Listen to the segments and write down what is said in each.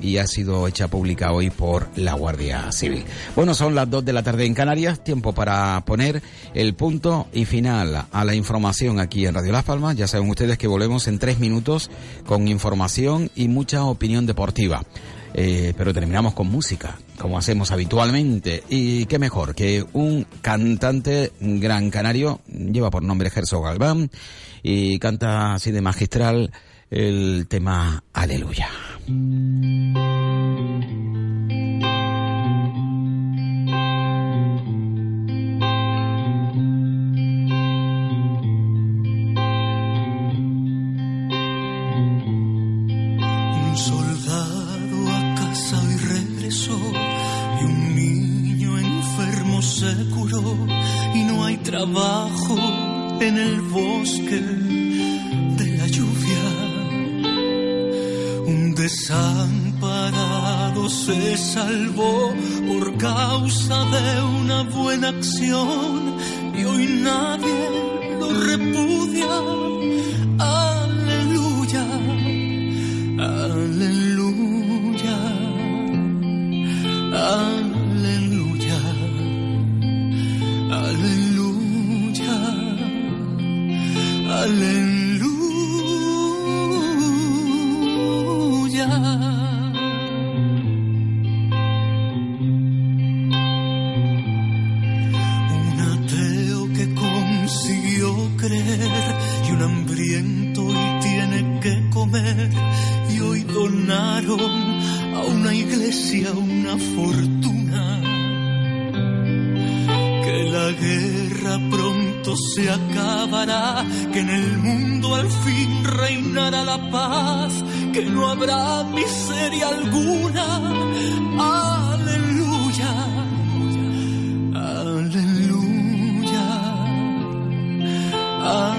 y ha sido hecha pública hoy por la Guardia Civil. Bueno, son las 2 de la tarde en Canarias, tiempo para poner el punto y final a la información aquí en Radio Las Palmas. Ya saben ustedes que volvemos en tres minutos con información y mucha opinión deportiva. Eh, pero terminamos con música, como hacemos habitualmente. Y qué mejor que un cantante gran canario, lleva por nombre Gerso Galván, y canta así de magistral el tema Aleluya. Trabajo en el bosque desamparado se salvó por causa de una buena acción y hoy nadie lo repudia. Pronto se acabará, que en el mundo al fin reinará la paz, que no habrá miseria alguna. Aleluya, aleluya, aleluya,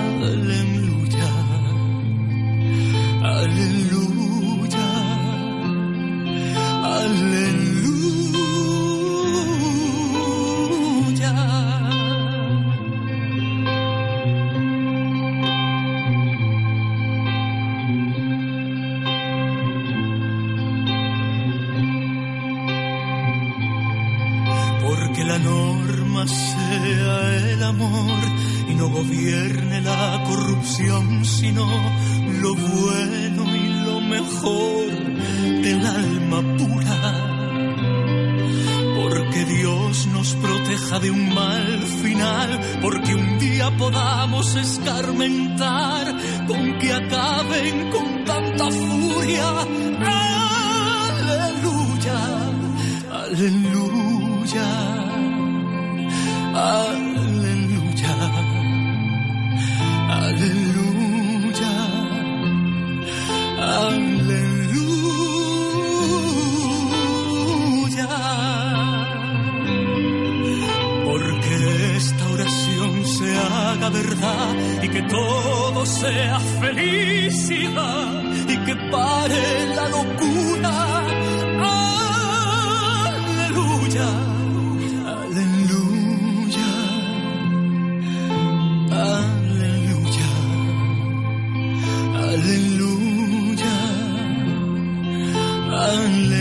aleluya,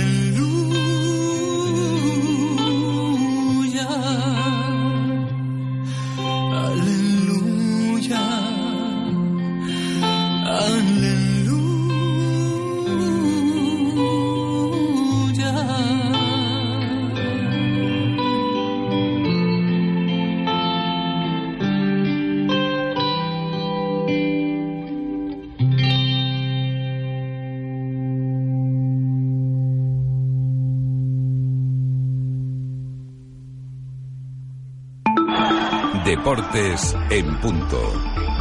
Deportes en punto.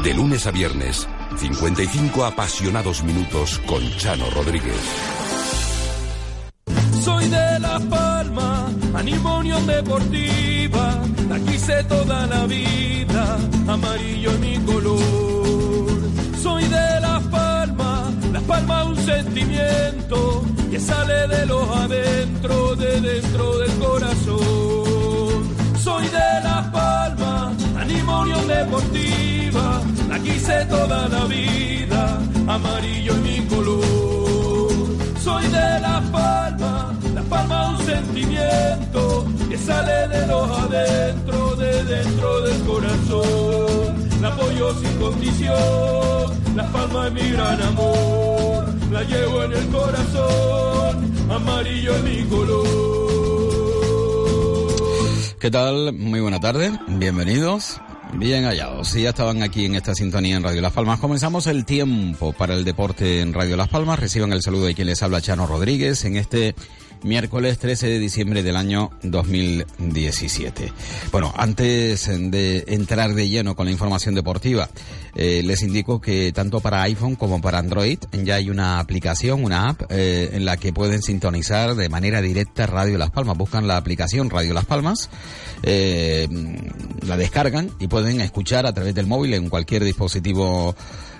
De lunes a viernes, 55 apasionados minutos con Chano Rodríguez. Soy de La Palma, animo Unión Deportiva, la quise toda la vida, amarillo es mi color. Soy de La Palma, La Palma un sentimiento que sale de los adentro, de dentro del corazón. Soy de La Palma, Unión Deportiva, la quise toda la vida, amarillo es mi color. Soy de Las Palmas, Las Palmas un sentimiento que sale de los adentro, de dentro del corazón. La apoyo sin condición, Las Palmas es mi gran amor, la llevo en el corazón, amarillo es mi color. ¿Qué tal? Muy buena tarde, bienvenidos. Bien hallados. Si ya estaban aquí en esta sintonía en Radio Las Palmas, comenzamos el tiempo para el deporte en Radio Las Palmas. Reciban el saludo de quien les habla, Chano Rodríguez, en este miércoles 13 de diciembre del año 2017. Bueno, antes de entrar de lleno con la información deportiva, eh, les indico que tanto para iPhone como para Android ya hay una aplicación, una app, eh, en la que pueden sintonizar de manera directa Radio Las Palmas. Buscan la aplicación Radio Las Palmas, eh, la descargan y pueden escuchar a través del móvil en cualquier dispositivo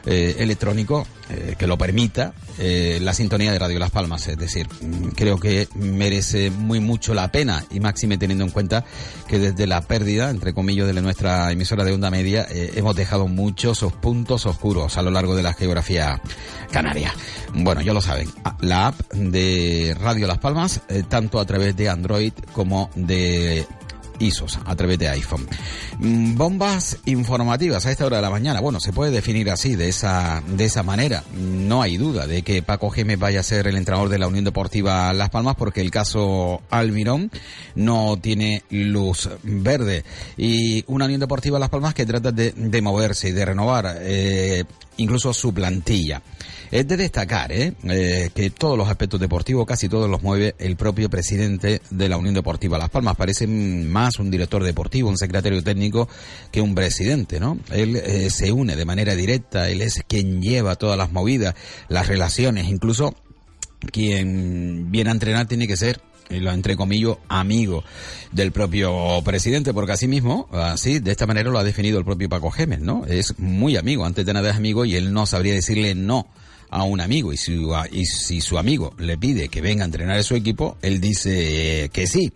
eh, electrónico eh, que lo permita eh, la sintonía de Radio Las Palmas. Es decir, mm, creo que merece muy mucho la pena y máxime teniendo en cuenta que desde la pérdida, entre comillas, de nuestra emisora de onda media, hemos dejado muchos puntos oscuros a lo largo de la geografía canaria. Bueno, ya lo saben, la app de Radio Las Palmas, tanto a través de Android como de ISOs a través de iPhone. Mm, bombas informativas a esta hora de la mañana. Bueno, se puede definir así, de esa, de esa manera. No hay duda de que Paco Gémez vaya a ser el entrenador de la Unión Deportiva Las Palmas porque el caso Almirón no tiene luz verde. Y una Unión Deportiva Las Palmas que trata de, de moverse y de renovar eh, incluso su plantilla. Es de destacar ¿eh? ¿eh? que todos los aspectos deportivos, casi todos los mueve el propio presidente de la Unión Deportiva Las Palmas. Parece más un director deportivo, un secretario técnico que un presidente, ¿no? Él eh, se une de manera directa, él es quien lleva todas las movidas, las relaciones, incluso quien viene a entrenar tiene que ser lo entre comillas, amigo del propio presidente, porque así mismo, así, de esta manera lo ha definido el propio Paco Gémez, ¿no? Es muy amigo, antes de nada es amigo y él no sabría decirle no a un amigo y si, y si su amigo le pide que venga a entrenar a su equipo, él dice que sí.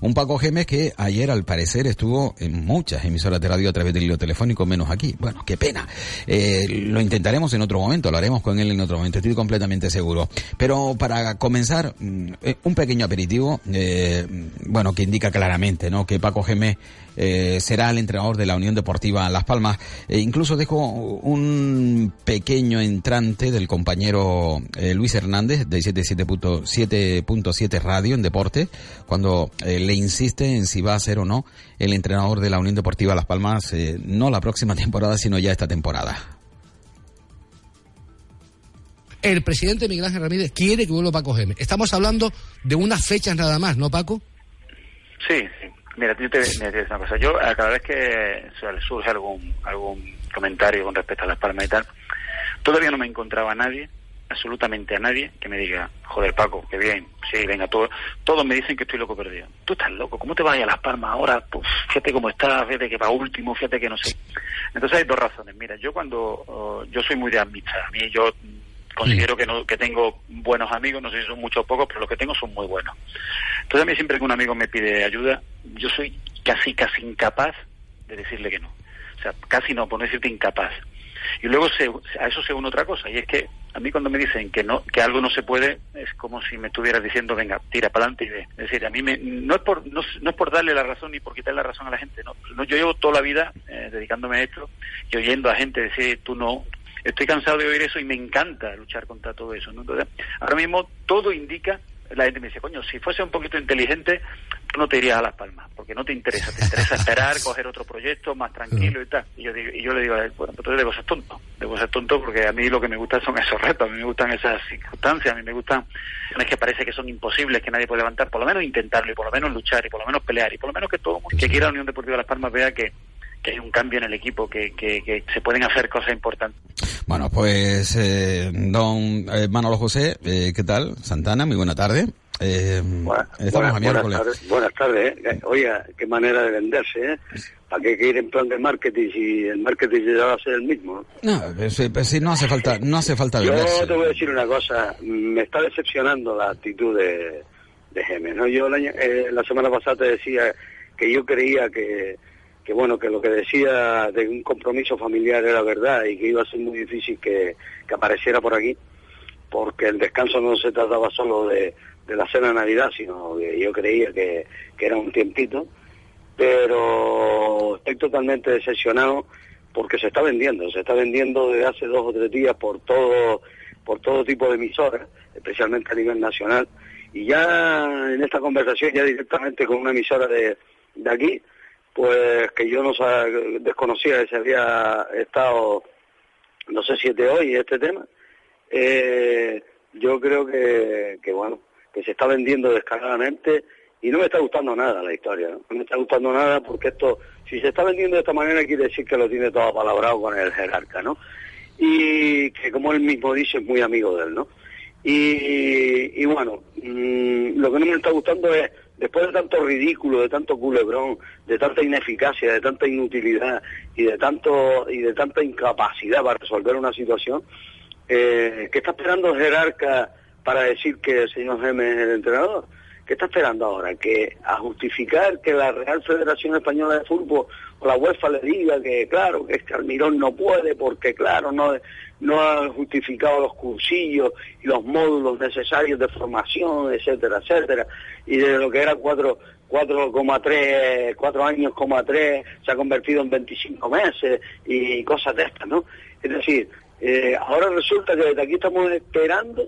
Un Paco Gemes que ayer al parecer estuvo en muchas emisoras de radio a través del hilo telefónico, menos aquí. Bueno, qué pena. Eh, lo intentaremos en otro momento, lo haremos con él en otro momento, estoy completamente seguro. Pero para comenzar, mm, eh, un pequeño aperitivo, eh, bueno, que indica claramente, ¿no? Que Paco Gemes eh, será el entrenador de la Unión Deportiva Las Palmas. E incluso dejo un pequeño entrante del compañero eh, Luis Hernández de 77.7 Radio en Deporte, cuando eh, le insiste en si va a ser o no el entrenador de la Unión Deportiva Las Palmas, no la próxima temporada, sino ya esta temporada. El presidente Miguel Ángel Ramírez quiere que vuelva Paco Gémez. Estamos hablando de unas fechas nada más, ¿no, Paco? Sí, sí. Mira, yo te, voy a decir una cosa. Yo, a cada vez que surge algún, algún comentario con respecto a las palmas y tal, todavía no me encontraba a nadie, absolutamente a nadie, que me diga, joder, Paco, qué bien, sí, venga, todo, todos me dicen que estoy loco perdido. Tú estás loco, ¿cómo te vas a las palmas ahora? Pues, fíjate cómo estás, fíjate que va último, fíjate que no sé. Entonces hay dos razones. Mira, yo cuando, oh, yo soy muy de amistad, a mí yo considero que, no, que tengo buenos amigos, no sé si son muchos o pocos, pero los que tengo son muy buenos. Entonces a mí siempre que un amigo me pide ayuda, yo soy casi, casi incapaz de decirle que no. O sea, casi no, por no decirte incapaz. Y luego se, a eso se une otra cosa, y es que a mí cuando me dicen que no que algo no se puede, es como si me estuvieras diciendo, venga, tira para adelante y ve. Es decir, a mí me, no, es por, no, es por darle la razón ni por quitarle la razón a la gente, no. yo llevo toda la vida eh, dedicándome a esto y oyendo a gente decir, tú no, estoy cansado de oír eso y me encanta luchar contra todo eso. ¿no? Entonces, ahora mismo todo indica, la gente me dice, coño, si fuese un poquito inteligente, tú no te irías a Las Palmas, porque no te interesa, te interesa esperar, coger otro proyecto más tranquilo y tal. Y yo, digo, y yo le digo a él, bueno, entonces debo ser tonto, debo ser tonto porque a mí lo que me gusta son esos retos, a mí me gustan esas circunstancias, a mí me gustan, es que parece que son imposibles, que nadie puede levantar, por lo menos intentarlo y por lo menos luchar y por lo menos pelear y por lo menos que todo que quiera la Unión Deportiva de Las Palmas vea que que hay un cambio en el equipo, que, que, se pueden hacer cosas importantes. Bueno, pues eh, don eh, Manolo José, eh, ¿qué tal? Santana, muy buena tarde. Eh, estamos a miércoles. Buenas tardes. Eh. Oiga, qué manera de venderse, ¿eh? ¿Para qué ir en plan de marketing si el marketing ya va a ser el mismo? No, pues, pues no hace falta, no hace falta venderse. Yo te voy a decir una cosa, me está decepcionando la actitud de, de Gemes, ¿no? Yo la, la semana pasada te decía que yo creía que que bueno, que lo que decía de un compromiso familiar era verdad y que iba a ser muy difícil que, apareciera por aquí. porque el descanso no se trataba solo de, de la cena de Navidad, sino que yo creía que, que era un tiempito, pero estoy totalmente decepcionado porque se está vendiendo, se está vendiendo desde hace dos o tres días por todo, por todo tipo de emisoras, especialmente a nivel nacional, y ya en esta conversación, ya directamente con una emisora de, de aquí, pues que yo no sab- desconocía que se había estado, no sé si de hoy este tema, eh, yo creo que, que bueno, que se está vendiendo descaradamente y no me está gustando nada la historia, ¿no? Me está gustando nada porque esto, si se está vendiendo de esta manera quiere decir que lo tiene todo palabrado con el jerarca, ¿no? Y que como él mismo dice es muy amigo de él, ¿no? Y, y bueno, mm, lo que no me está gustando es, después de tanto ridículo, de tanto culebrón, de tanta ineficacia, de tanta inutilidad y de tanto y de tanta incapacidad para resolver una situación, eh, ¿qué está esperando el jerarca para decir que el señor Gemes es el entrenador? ¿Qué está esperando ahora? Que a justificar que la Real Federación Española de Fútbol o la UEFA le diga que, claro, que este Almirón no puede porque, claro, no, no ha justificado los cursillos y los módulos necesarios de formación, etcétera, etcétera, y de lo que era cuatro 4,3, 4 años, coma 3, se ha convertido en 25 meses y cosas de estas, ¿no? Es decir, eh, ahora resulta que desde aquí estamos esperando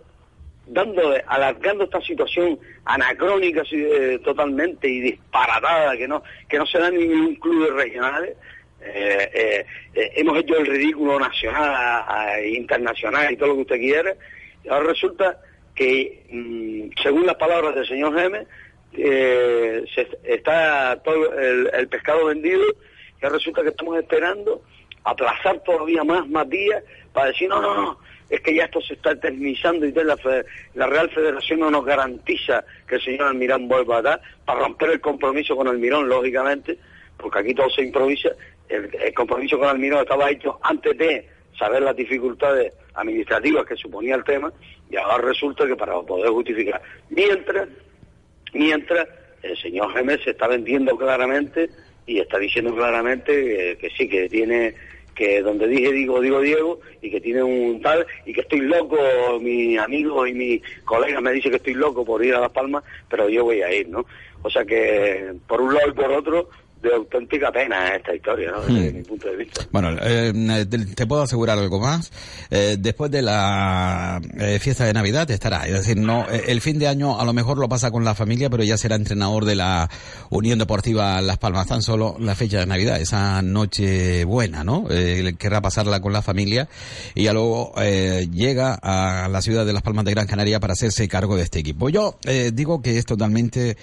dando, alargando esta situación anacrónica eh, totalmente y disparatada que no que no se da en ningún club regionales. Eh, eh, eh, hemos hecho el ridículo nacional, internacional y todo lo que usted quiera ahora resulta que mm, según las palabras del señor eh, se, está todo el, el pescado vendido y ahora resulta que estamos esperando aplazar todavía más, más días para decir, no, no, no, es que ya esto se está eternizando y la, la Real Federación no nos garantiza que el señor Almirón vuelva a dar, para romper el compromiso con Almirón, lógicamente, porque aquí todo se improvisa, el, compromiso con Almirón estaba hecho antes de saber las dificultades administrativas que suponía el tema, y ahora resulta que para poder justificar, mientras mientras el señor Gemes se está vendiendo claramente y está diciendo claramente que, que sí, que tiene, que donde dije digo, digo Diego, y que tiene un tal, y que estoy loco, mi amigo y mi colega me dice que estoy loco por ir a Las Palmas, pero yo voy a ir, ¿no? O sea que, por un lado y por otro, de auténtica pena esta historia, ¿no? Desde Hmm. mi punto de vista. Bueno, eh, te, te puedo asegurar algo más. Eh, después de la eh, fiesta de Navidad estará. Es decir, no, eh, el fin de año a lo mejor lo pasa con la familia, pero ya será entrenador de la Unión Deportiva Las Palmas. Tan solo la fecha de Navidad, esa noche buena, ¿no? Eh, querrá pasarla con la familia y ya luego eh, llega a la ciudad de Las Palmas de Gran Canaria para hacerse cargo de este equipo. Yo eh, digo que es totalmente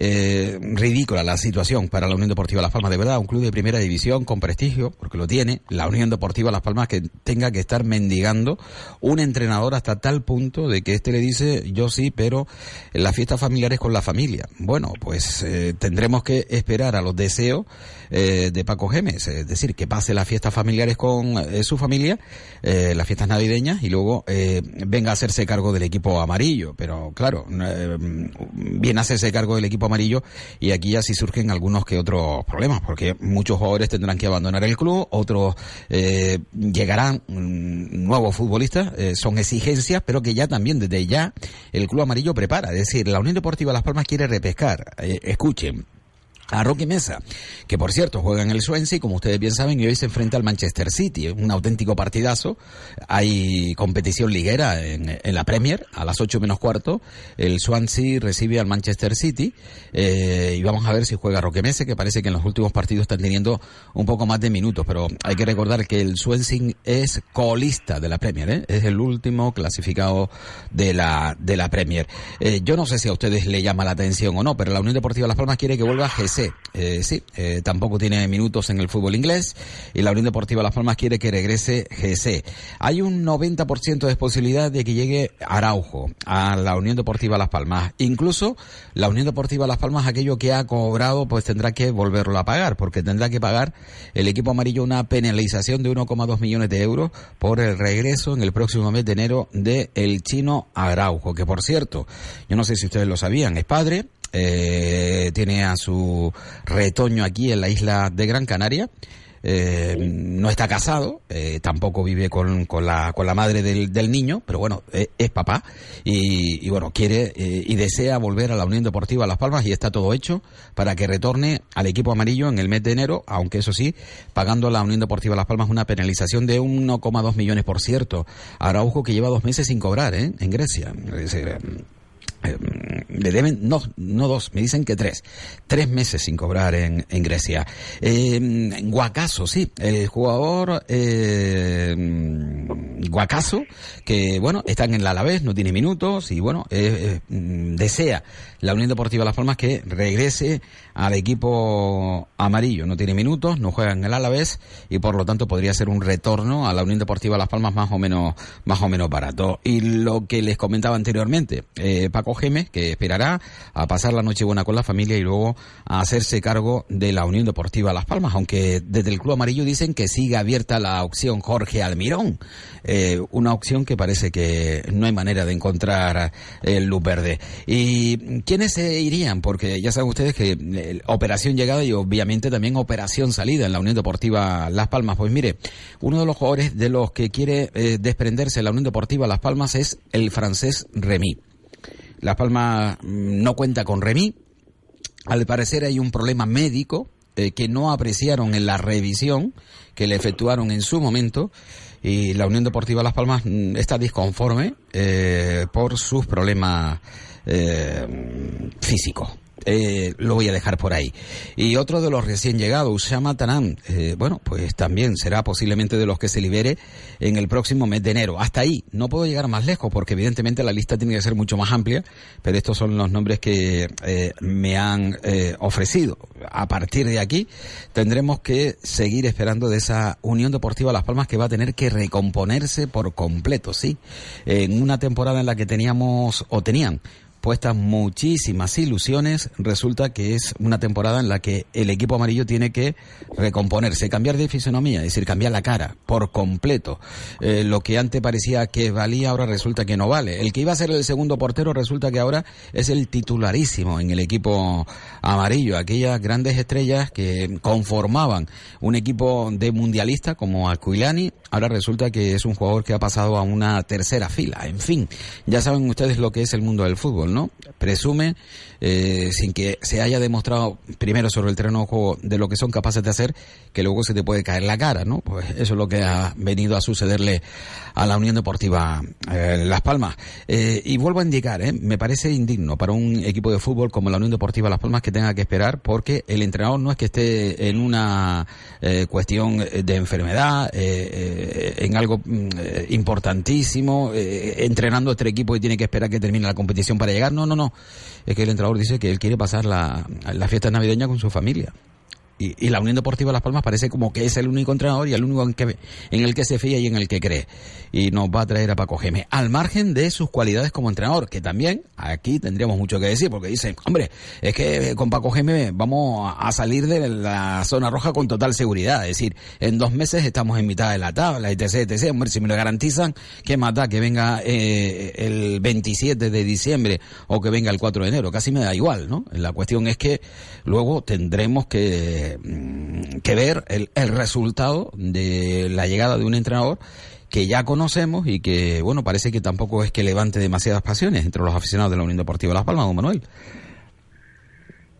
eh, ridícula la situación para la Unión Deportiva Las Palmas. De verdad, un club de primera división con prestigio, porque lo tiene, la Unión Deportiva Las Palmas, que tenga que estar mendigando un entrenador hasta tal punto de que este le dice, yo sí, pero las fiestas familiares con la familia. Bueno, pues eh, tendremos que esperar a los deseos eh, de Paco Gemes, es decir, que pase las fiestas familiares con eh, su familia, las fiestas navideñas, y luego venga a hacerse cargo del equipo amarillo. Pero claro, viene a hacerse cargo del equipo amarillo y aquí ya sí surgen algunos que otros problemas, porque muchos jugadores tendrán que abandonar el club, otros eh, llegarán mm, nuevos futbolistas, eh, son exigencias, pero que ya también desde ya el club amarillo prepara. Es decir, la Unión Deportiva Las Palmas quiere repescar. Eh, escuchen, a Roque Mesa, que por cierto juega en el Swansea, como ustedes bien saben, y hoy se enfrenta al Manchester City, un auténtico partidazo. Hay competición liguera en, en la Premier, a las 8 menos cuarto. El Swansea recibe al Manchester City, eh, y vamos a ver si juega Roque Mesa, que parece que en los últimos partidos están teniendo un poco más de minutos, pero hay que recordar que el Swansea es colista de la Premier, ¿eh? es el último clasificado de la, de la Premier. Eh, yo no sé si a ustedes le llama la atención o no, pero la Unión Deportiva Las Palmas quiere que vuelva Eh, sí, eh, tampoco tiene minutos en el fútbol inglés y la Unión Deportiva Las Palmas quiere que regrese GC. Hay un 90% de posibilidad de que llegue Araujo a la Unión Deportiva Las Palmas. Incluso la Unión Deportiva Las Palmas, aquello que ha cobrado, pues tendrá que volverlo a pagar, porque tendrá que pagar el equipo amarillo una penalización de 1,2 millones de euros por el regreso en el próximo mes de enero de el chino Araujo, que por cierto, yo no sé si ustedes lo sabían, es padre, eh, tiene a su retoño aquí en la isla de Gran Canaria. eh, no está casado, eh, tampoco vive con, con, la, con la madre del, del niño, pero bueno, eh, es papá y, bueno, quiere eh, y desea volver a la Unión Deportiva Las Palmas y está todo hecho para que retorne al equipo amarillo en el mes de enero, aunque eso sí, pagando a la Unión Deportiva Las Palmas una penalización de 1,2 millones por cierto. Araujo que lleva dos meses sin cobrar ¿eh? en Grecia. Le deben, no, no dos, me dicen que tres. Tres meses sin cobrar en, en Grecia. Eh, Guacaso, sí, el jugador eh, Guacaso, que bueno, está en el Alavés, no tiene minutos y bueno, eh, eh, desea la Unión Deportiva Las Palmas que regrese al equipo amarillo. No tiene minutos, no juega en el Alavés y por lo tanto podría ser un retorno a la Unión Deportiva Las Palmas más o menos, más o menos barato. Y lo que les comentaba anteriormente, eh, Paco Gémez, que esperará a pasar la noche buena con la familia y luego a hacerse cargo de la Unión Deportiva Las Palmas, aunque desde el Club Amarillo dicen que sigue abierta la opción Jorge Almirón, eh, una opción que parece que no hay manera de encontrar el luz verde. ¿Y quiénes se irían? Porque ya saben ustedes que eh, operación llegada y obviamente también operación salida en la Unión Deportiva Las Palmas. Pues mire, uno de los jugadores de los que quiere eh, desprenderse de la Unión Deportiva Las Palmas es el francés Remy. Las Palmas mm, no cuenta con Remy. Al parecer hay un problema médico eh, que no apreciaron en la revisión que le efectuaron en su momento y la Unión Deportiva Las Palmas mm, está disconforme eh, por sus problemas eh, físicos. Eh, lo voy a dejar por ahí. Y otro de los recién llegados, Usama Tanam, eh, bueno, pues también será posiblemente de los que se libere en el próximo mes de enero. Hasta ahí, no puedo llegar más lejos porque evidentemente la lista tiene que ser mucho más amplia, pero estos son los nombres que eh, me han eh, ofrecido. A partir de aquí tendremos que seguir esperando de esa Unión Deportiva Las Palmas que va a tener que recomponerse por completo, ¿sí? En una temporada en la que teníamos o tenían puestas muchísimas ilusiones, resulta que es una temporada en la que el equipo amarillo tiene que recomponerse, cambiar de fisonomía, es decir, cambiar la cara por completo. Eh, lo que antes parecía que valía, ahora resulta que no vale. El que iba a ser el segundo portero resulta que ahora es el titularísimo en el equipo amarillo. Aquellas grandes estrellas que conformaban un equipo de mundialista como Aquilani, ahora resulta que es un jugador que ha pasado a una tercera fila. En fin, ya saben ustedes lo que es el mundo del fútbol, ¿no? Presume, eh, sin que se haya demostrado primero sobre el terreno de juego de lo que son capaces de hacer, que luego se te puede caer la cara, ¿no? Pues eso es lo que ha venido a sucederle a la Unión Deportiva eh, Las Palmas. Eh, y vuelvo a indicar, ¿eh? me parece indigno para un equipo de fútbol como la Unión Deportiva Las Palmas que tenga que esperar porque el entrenador no es que esté en una cuestión de enfermedad, en algo mm, importantísimo, entrenando a este equipo y tiene que esperar que termine la competición para llegar. No, no, no. Es que el entrenador dice que él quiere pasar la, la fiesta navideña con su familia. Y, la Unión Deportiva Las Palmas parece como que es el único entrenador y el único en, que, en el que se fía y en el que cree. Y nos va a traer a Paco Gémez. Al margen de sus cualidades como entrenador, que también aquí tendríamos mucho que decir, porque dicen, hombre, es que con Paco Gémez vamos a salir de la zona roja con total seguridad. Es decir, en dos meses estamos en mitad de la tabla, etc, etc. Hombre, si me lo garantizan, ¿qué más da que venga eh, el 27 de diciembre o que venga el 4 de enero? Casi me da igual, ¿no? La cuestión es que luego tendremos que que ver el, el, resultado de la llegada de un entrenador que ya conocemos y que, bueno, parece que tampoco es que levante demasiadas pasiones entre los aficionados de la Unión Deportiva Las Palmas, don Manuel.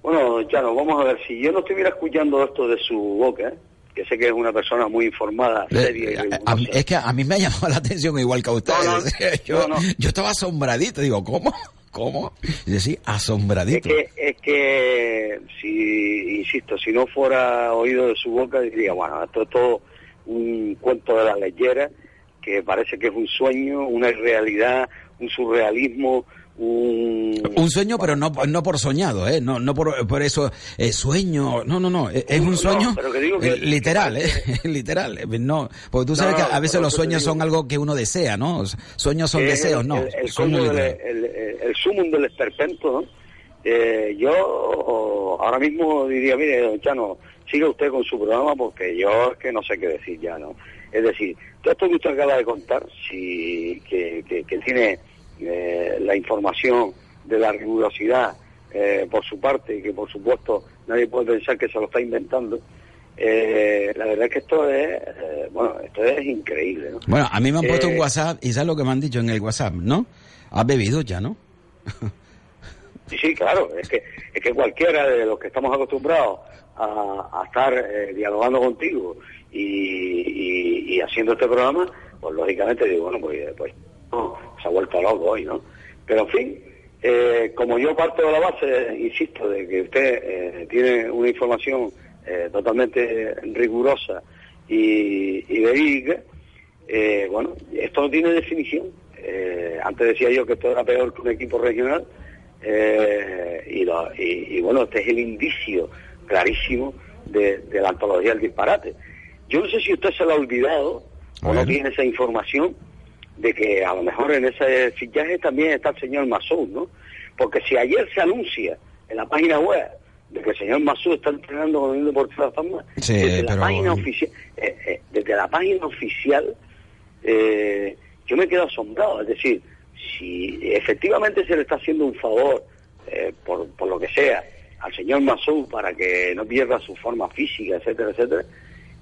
Bueno, Chano, vamos a ver, si yo no estuviera escuchando esto de su boca, ¿eh? que sé que es una persona muy informada, seria. Eh, a, a, es que a mí me ha llamado la atención igual que a. No, no, yo, no, yo estaba asombradito, digo, ¿cómo? ¿Cómo? Y decir, asombradito. Es que, es que, si, insisto, si no fuera oído de su boca, diría, bueno, esto es todo un cuento de la leyera, que parece que es un sueño, una irrealidad, un surrealismo, un... un sueño, pero no, no por soñado, ¿eh? No, no por, por eso, eh, sueño, no, no, no, es un sueño no, que que, eh, literal, ¿eh? literal, no, porque tú sabes no, que a veces los sueños son algo que uno desea, ¿no? Sueños son deseos, el, no. El, el, sueño del, el, el sumum del esperpento, ¿no? Eh, yo ahora mismo diría, mire, don Chano, siga usted con su programa porque yo es que no sé qué decir ya, ¿no? Es decir, todo esto que usted acaba de contar, si, que, que, que tiene eh, la información de la rigurosidad eh, por su parte y que por supuesto nadie puede pensar que se lo está inventando, Eh, la verdad es que esto es, eh, bueno, esto es increíble, ¿no? Bueno, a mí me han puesto Eh, un WhatsApp y ¿sabes lo que me han dicho en el WhatsApp, no? Has bebido ya, ¿no? Sí, sí, claro, es que, es que cualquiera de los que estamos acostumbrados a, a estar eh, dialogando contigo y, y- y haciendo este programa, pues lógicamente digo, bueno, pues, pues no, se ha vuelto loco hoy, ¿no? Pero en fin, eh, como yo parto de la base, insisto, de que usted eh, tiene una información eh, totalmente rigurosa y, y verídica, eh, bueno, esto no tiene definición. Eh, antes decía yo que esto era peor que un equipo regional eh, y, lo- y- y bueno, este es el indicio clarísimo de, de la antología del disparate. Yo no sé si usted se lo ha olvidado A o no tiene esa información de que a lo mejor en ese fichaje también está el señor Masud, ¿no? Porque si ayer se anuncia en la página web de que el señor Masud está entrenando con el Deportivo de la Palma, Sí, desde la página oficial, eh, eh, desde la página oficial, eh, yo me quedo asombrado. Es decir, si efectivamente se le está haciendo un favor, eh, por, por lo que sea, al señor Masud para que no pierda su forma física, etcétera, etcétera,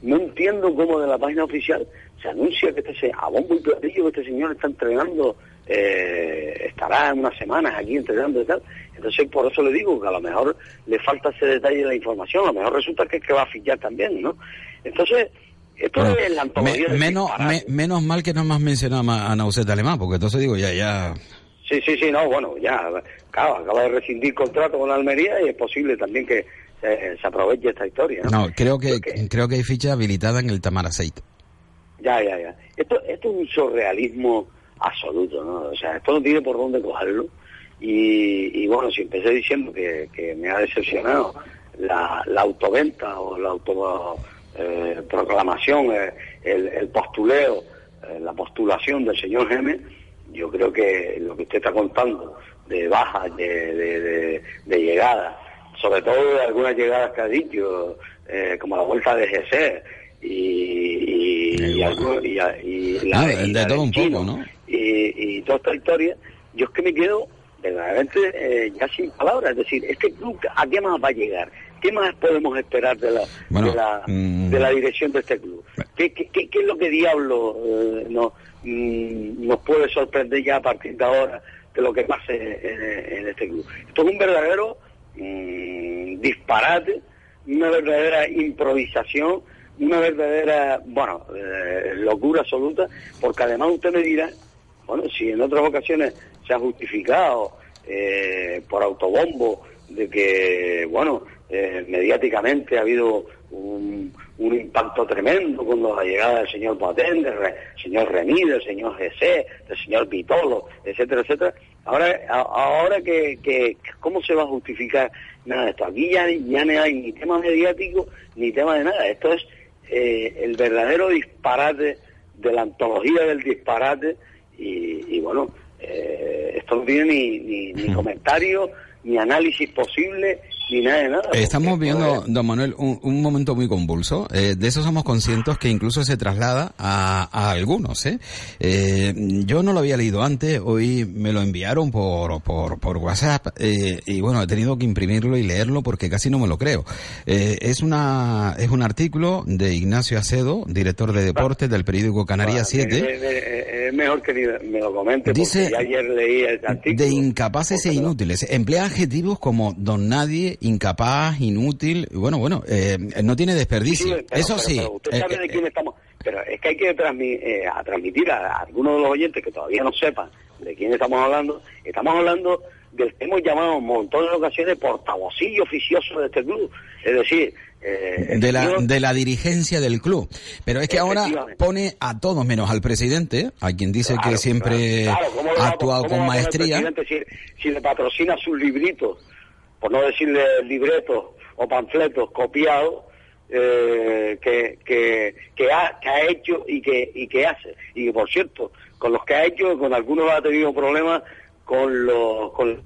no entiendo cómo de la página oficial se anuncia que este se, a bombo y platillo que este señor está entrenando, eh, estará unas semanas aquí entrenando y tal. Entonces, por eso le digo que a lo mejor le falta ese detalle de la información, a lo mejor resulta que es que va a fichar también, ¿no? Entonces, esto Bueno, es la antología me- menos, me- menos mal que no has mencionado a Nauset Alemán, porque entonces digo, ya, ya... Sí, sí, sí, no, bueno, ya, claro, acaba de rescindir contrato con la Almería y es posible también que se, se aproveche esta historia. ¿no? No, creo que, Porque- creo que hay ficha habilitada en el Tamar Aceite. Ya, ya, ya. Esto, esto es un surrealismo absoluto, ¿no? O sea, esto no tiene por dónde cogerlo. Y, y bueno, si empecé diciendo que, que me ha decepcionado la, la autoventa o la auto eh, proclamación, eh, el, el postuleo, eh, la postulación del señor Gemes, yo creo que lo que usted está contando de bajas, de, de, de, de llegadas, sobre todo de algunas llegadas que ha dicho, eh, como la vuelta de GC y, y, y, algo- y- y la, Ah, de la todo un poco, ¿no? Y, toda esta historia, yo es que me quedo verdaderamente eh, ya sin palabras, es decir, este club, ¿a qué más va a llegar? ¿Qué más podemos esperar de la, Bueno, de la, mm. de la dirección de este club? ¿Qué, qué, qué- qué es lo que diablo eh, nos, mm, nos puede sorprender ya a partir de ahora de lo que pase en, en este club? Esto es un verdadero mm, disparate, una verdadera improvisación, una verdadera, bueno, eh, locura absoluta, porque además usted me dirá, bueno, si en otras ocasiones se ha justificado eh, por autobombo de que, bueno, eh, mediáticamente ha habido un, un impacto tremendo con la llegada del señor Boateng, del re- señor Remí, del señor Gc, del señor Vitolo, etcétera, etcétera. Ahora, a- ahora que, que, ¿cómo se va a justificar nada de esto? Aquí ya, ya no hay ni tema mediático ni tema de nada. Esto es eh, el verdadero disparate de la antología del disparate y, y bueno, eh, esto no tiene ni, ni, ni comentario, ni análisis posible, ni nada de nada. Estamos viendo, don Manuel, un, un momento muy convulso. Eh, de eso somos conscientes que incluso se traslada a, a algunos. ¿eh? Eh, yo no lo había leído antes, hoy me lo enviaron por, por, por WhatsApp eh, y bueno, he tenido que imprimirlo y leerlo porque casi no me lo creo. Eh, es, una, es un artículo de Ignacio Acedo, director de deportes del periódico Canarias bueno, 7. Es, es- mejor que ni me lo comente, Dice porque ayer leí el artículo. de incapaces e inútiles. Emplea adjetivos como don nadie, incapaz, inútil. Bueno, bueno, eh, no tiene Sí, desperdicio. pero- Eso pero- sí. pero usted eh, sabe de eh, quién estamos. Pero es que hay que transmi- eh, a transmitir a, a algunos de los oyentes que todavía no sepan de quién estamos hablando. Estamos hablando del que hemos llamado un montón de ocasiones portavocillo oficioso de este club. Es decir, eh, de la, de la dirigencia del club. Pero es que ahora pone a todos menos al presidente, a quien dice Claro, que siempre claro, claro, ¿cómo lo va ha actuado con maestría. Si, si le patrocina sus libritos, por no decirle libretos o panfletos copiados, eh, que, que, que, ha, que ha hecho y que, y que hace. Y que, por cierto, con los que ha hecho, con algunos ha tenido problemas con los, con,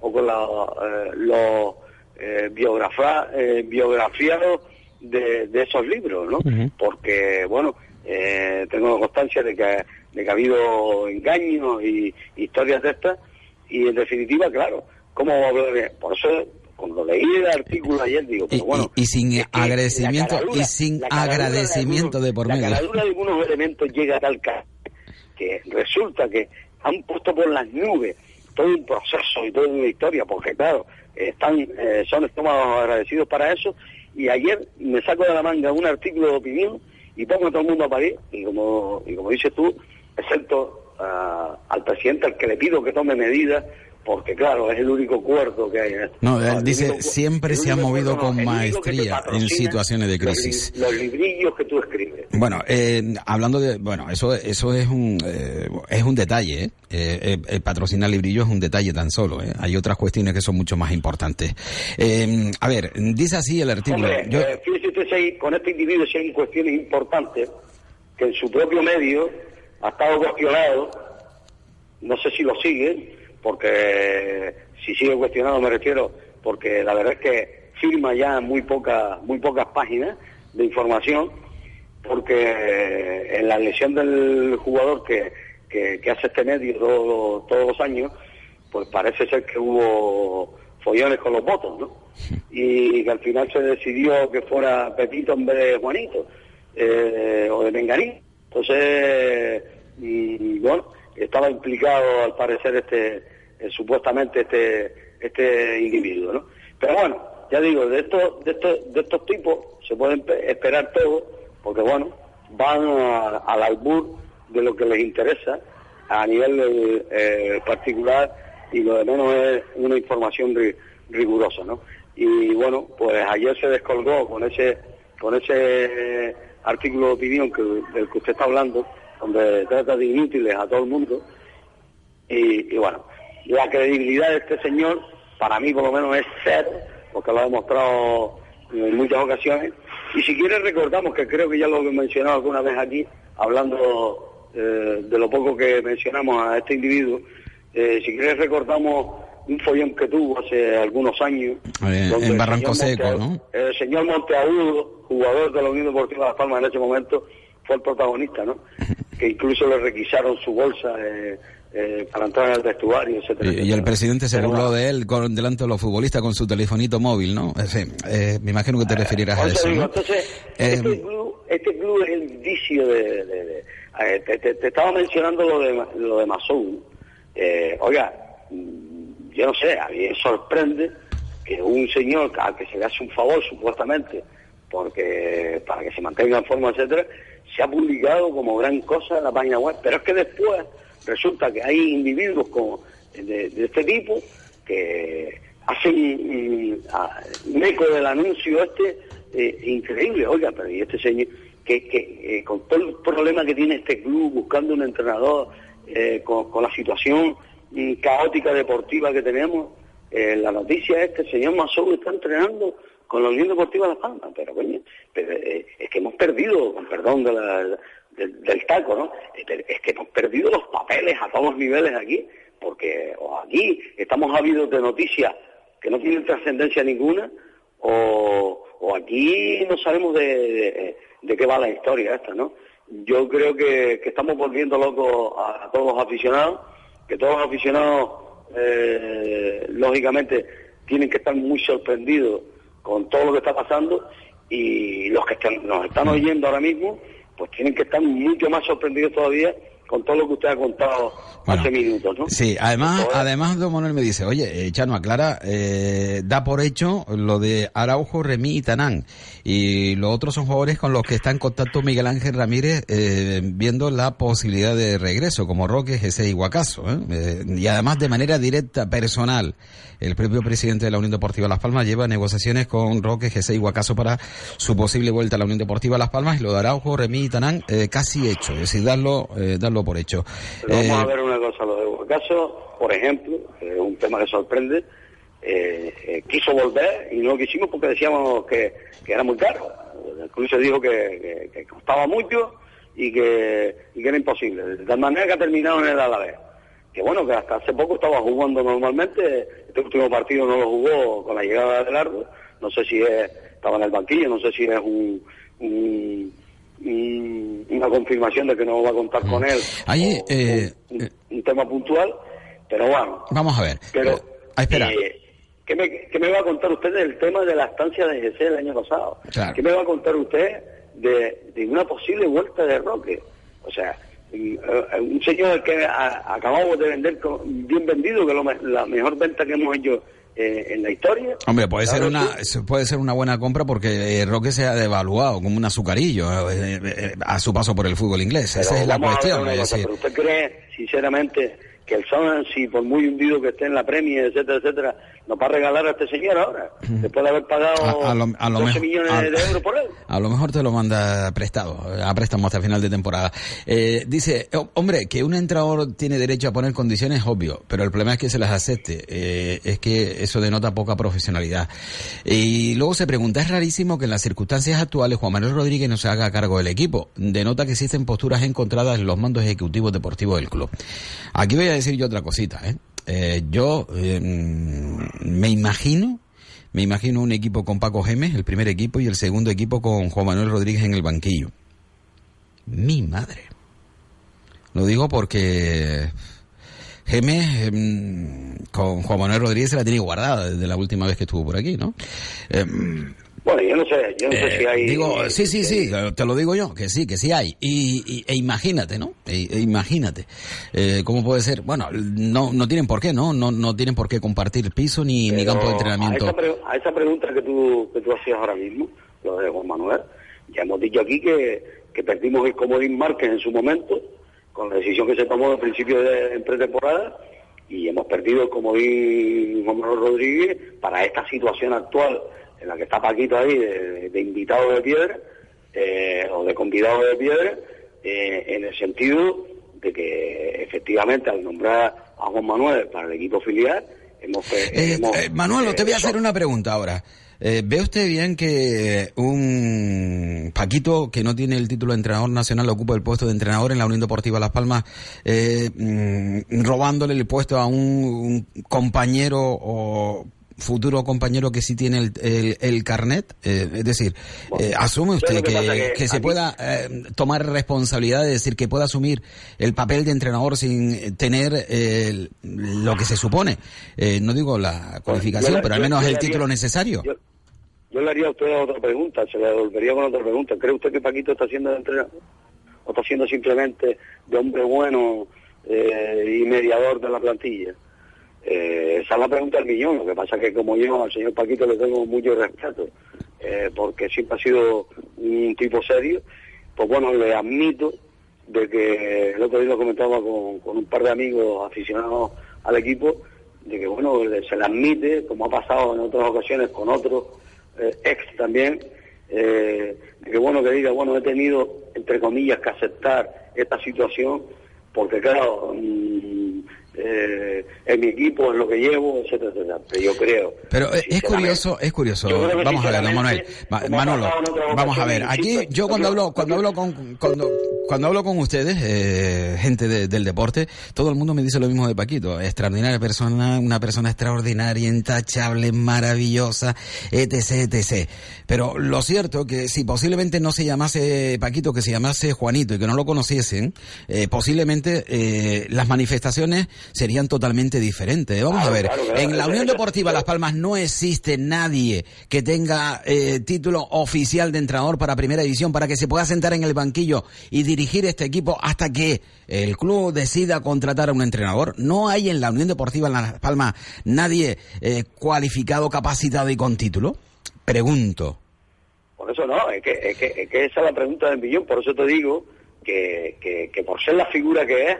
o con la, eh, los eh, biografa- eh, biografiados de, de esos libros, ¿no? Porque, bueno, eh, tengo constancia de que, de que ha habido engaños y historias de estas, y en definitiva, claro, ¿cómo va a hablar de- Por eso, cuando leí el artículo ayer digo, pero bueno... y- y sin es que agradecimiento, caradura- y sin caradura de agradecimiento algunos- de por La medio. caradura de algunos elementos llega a tal caso que resulta que han puesto por las nubes todo un proceso y toda una historia, porque claro, están eh, son estómagos agradecidos para eso, y ayer me saco de la manga un artículo de opinión y pongo a todo el mundo a parir, y como, y como dices tú, excepto ah, al presidente al que le pido que tome medidas, porque claro, es el único cuerdo que hay. en esto. No, él el dice, único siempre se ha movido cuerdo, con maestría en situaciones de crisis. Los, librillos que tú escribes. Bueno, eh, hablando de, bueno, eso, eso es un, eh, es un detalle, ¿eh? Eh, eh, eh, patrocinar librillo es un detalle tan solo, ¿eh? Hay otras cuestiones que son mucho más importantes. Eh, a ver, dice así el artículo. Hombre, Yo- eh, fíjese usted si hay- con este individuo si hay cuestiones importantes que en su propio medio ha estado cuestionado, no sé si lo sigue, porque si sigue cuestionado me refiero, porque la verdad es que firma ya muy pocas muy pocas páginas de información, porque en la lesión del jugador que, que, que hace este medio todos, todos los años, pues parece ser que hubo follones con los votos, ¿no? Y que al final se decidió que fuera Pepito en vez de Juanito, eh, o de Menganito. Entonces, y, bueno, estaba implicado al parecer este, eh, supuestamente este, este individuo, ¿no? Pero bueno, ya digo, de estos, de estos, de estos tipos se pueden pe- esperar todo, porque bueno, van al albur de lo que les interesa a nivel eh, particular y lo de menos es una información ri- rigurosa, ¿no? Y bueno, pues ayer se descolgó con ese con ese artículo de opinión que, del que usted está hablando, donde trata de inútiles a todo el mundo, y bueno, la credibilidad de este señor, para mí por lo menos es cero, porque lo ha demostrado en muchas ocasiones. Y si quiere recordamos, que creo que ya lo he mencionado alguna vez aquí, hablando eh, de lo poco que mencionamos a este individuo, eh, si quiere recordamos un follón que tuvo hace algunos años. Eh, donde en el Barranco señor Seco, Monte- ¿no? El señor Monteagudo, jugador de la Unión Deportiva Las Palmas en ese momento, fue el protagonista, ¿no? Que incluso le requisaron su bolsa eh, eh, para entrar al vestuario, etcétera. Y, y el presidente se burló de él con, delante de los futbolistas con su telefonito móvil, ¿no? Eh, me imagino que te referirás a eso eso, digo, ¿no? Entonces, Eh, este, club, este club es el indicio de... de- de- eh, te, te- te estaba mencionando lo de, lo de. Eh, oiga, yo no sé, a mí me sorprende que un señor al que se le hace un favor, supuestamente, porque para que se mantenga en forma, etcétera, se ha publicado como gran cosa en la página web. Pero es que después resulta que hay individuos como de, este tipo que hacen un eco del anuncio este eh, increíble, oiga, pero y este señor, que, eh, con todo el problema que tiene este club buscando un entrenador, eh, con, la situación caótica deportiva que tenemos, la noticia es que el señor Masou está entrenando con la Unión Deportiva Las Palmas, pero coño, pero, eh, es que hemos perdido, con perdón del, taco, ¿no? Eh, Es que hemos perdido los papeles a todos los niveles aquí, porque o aquí estamos habidos de noticias que no tienen trascendencia ninguna, o, o aquí no sabemos de, de- qué va la historia esta, ¿no? Yo creo que, que estamos volviendo locos a, a todos los aficionados, que todos los aficionados, eh, lógicamente, tienen que estar muy sorprendidos con todo lo que está pasando y los que están- nos están oyendo ahora mismo, pues tienen que estar mucho más sorprendidos todavía con todo lo que usted ha contado Bueno, hace minutos, ¿no? Sí, además, Entonces, además don Manuel me dice, oye, eh, Chano, aclara, eh, da por hecho lo de Araujo, Remí y Tanán. Y los otros son jugadores con los que está en contacto Miguel Ángel Ramírez, eh, viendo la posibilidad de regreso, como Roque, Jesse y Guacaso. ¿eh? Eh, y además de manera directa, personal, el propio presidente de la Unión Deportiva Las Palmas lleva negociaciones con Roque, Jesse y Guacaso para su posible vuelta a la Unión Deportiva Las Palmas y lo de Araujo, Remí y Tanán eh, casi hecho, es decir, darlo, eh, darlo por hecho. Vamos Eh, a ver una cosa, lo de Guacaso, por ejemplo, es un tema que sorprende, eh, eh, quiso volver y no lo quisimos porque decíamos que, que era muy caro. El club se dijo que, que- que costaba mucho y que, y que era imposible. De tal manera que ha terminado en el Alavés. Que bueno, que hasta hace poco estaba jugando normalmente, este último partido no lo jugó con la llegada de Largo, no sé si es- estaba en el banquillo, no sé si es un- una confirmación de que no va a contar con él. Ahí, eh, o un, un tema puntual, pero bueno. Vamos a ver. Pero, Eh, ah, espera. eh, ¿Qué me, qué me va a contar usted del tema de la estancia de GC el año pasado? Claro. ¿Qué me va a contar usted de, de una posible vuelta de Roque? O sea, eh, un señor que a- acabamos de vender con- bien vendido, que es la mejor venta que hemos hecho eh, en la historia. Hombre, puede ser una sí. puede ser una buena compra porque eh, Roque se ha devaluado como un azucarillo eh, eh, a su paso por el fútbol inglés. Pero Esa es la cuestión. es decir, pero usted cree, sinceramente, que el Swansea, por muy hundido que esté en la Premier, etcétera, etcétera, nos va a regalar a este señor ahora, después de haber pagado a, a lo, a lo 12 mejor, millones de euros por él? a lo mejor te lo manda prestado, a préstamo hasta final de temporada. Eh, dice, oh, hombre, que un entrenador tiene derecho a poner condiciones, obvio, pero el problema es que se las acepte. Eh, es que eso denota poca profesionalidad. Y luego se pregunta, es rarísimo que en las circunstancias actuales Juan Manuel Rodríguez no se haga cargo del equipo. Denota que existen posturas encontradas en los mandos ejecutivos deportivos del club. Aquí voy a decir yo otra cosita, ¿eh? Eh, yo eh, mm, me imagino me imagino un equipo con Paco Gemes, el primer equipo, y el segundo equipo con Juan Manuel Rodríguez en el banquillo. Mi madre. Lo digo porque Gemes em, con Juan Manuel Rodríguez se la tiene guardada desde la última vez que estuvo por aquí, ¿no? Bueno, yo no sé, yo no sé eh, si hay... Digo, sí, sí, sí, te lo digo yo, que sí, que sí hay. Y, y- e imagínate, ¿no? E, e imagínate. Eh, ¿Cómo puede ser? Bueno, no, no tienen por qué, ¿no? No, no tienen por qué compartir piso ni, campo de A entrenamiento. esa, pre- a esa pregunta que tú, que tú hacías ahora mismo, lo de Juan Manuel, ya hemos dicho aquí que, que perdimos el comodín Márquez en su momento, con la decisión que se tomó al principio de pretemporada, y hemos perdido el comodín Juan Manuel Rodríguez para esta situación actual en la que está Paquito ahí de, de invitado de piedra, eh, o de convidado de piedra, eh, en el sentido de que efectivamente al nombrar a Juan Manuel para el equipo filial, hemos... Eh, hemos, Manuel, te voy a hacer una pregunta ahora. Eh, ¿Ve usted bien que un Paquito que no tiene el título de entrenador nacional ocupa el puesto de entrenador en la Unión Deportiva Las Palmas, eh, mm, robándole el puesto a un, un compañero o futuro compañero que sí tiene el, el- el carnet? Eh, es decir, eh, ¿asume ¿sabes usted que que, se aquí- pueda eh, tomar responsabilidad, es decir, que pueda asumir el papel de entrenador sin tener lo que se supone? No digo la cualificación, pero al menos yo el haría- título necesario. Yo, yo le haría a usted otra pregunta, se le devolvería con otra pregunta. ¿Cree usted que Paquito está haciendo de entrenador? ¿O está siendo simplemente de hombre bueno eh, y mediador de la plantilla? Eh, esa es la pregunta del millón. Lo que pasa es que como yo al señor Paquito le tengo mucho respeto, eh, porque siempre ha sido un tipo serio, pues bueno, le admito de que el otro día lo comentaba con, un par de amigos aficionados al equipo, de que bueno, se le admite, como ha pasado en otras ocasiones con otros eh, ex también, de que bueno, que diga, bueno, he tenido, entre comillas, que aceptar esta situación, porque claro, mm, eh, en mi equipo, en lo que llevo, etcétera, etcétera. Pero yo creo. Pero eh, es curioso, es curioso. Vamos a ver, don Manuel. Manolo, vamos a ver. Aquí yo cuando hablo, cuando hablo con, cuando, cuando hablo con ustedes, eh, gente de- del deporte, todo el mundo me dice lo mismo de Paquito. Extraordinaria persona, una persona extraordinaria, intachable, maravillosa, etc, etc. Pero lo cierto que si posiblemente no se llamase Paquito, que se llamase Juanito y que no lo conociesen, eh, posiblemente eh, las manifestaciones serían totalmente diferentes. Vamos Claro, a ver, claro, claro. en la Unión Deportiva Las Palmas no existe nadie que tenga eh, título oficial de entrenador para primera división para que se pueda sentar en el banquillo y dirigir este equipo hasta que el club decida contratar a un entrenador. No hay en la Unión Deportiva Las Palmas nadie eh, cualificado, capacitado y con título. Pregunto. Por eso no, es que, es que, es que esa es la pregunta del millón, por eso te digo que, que por ser la figura que es,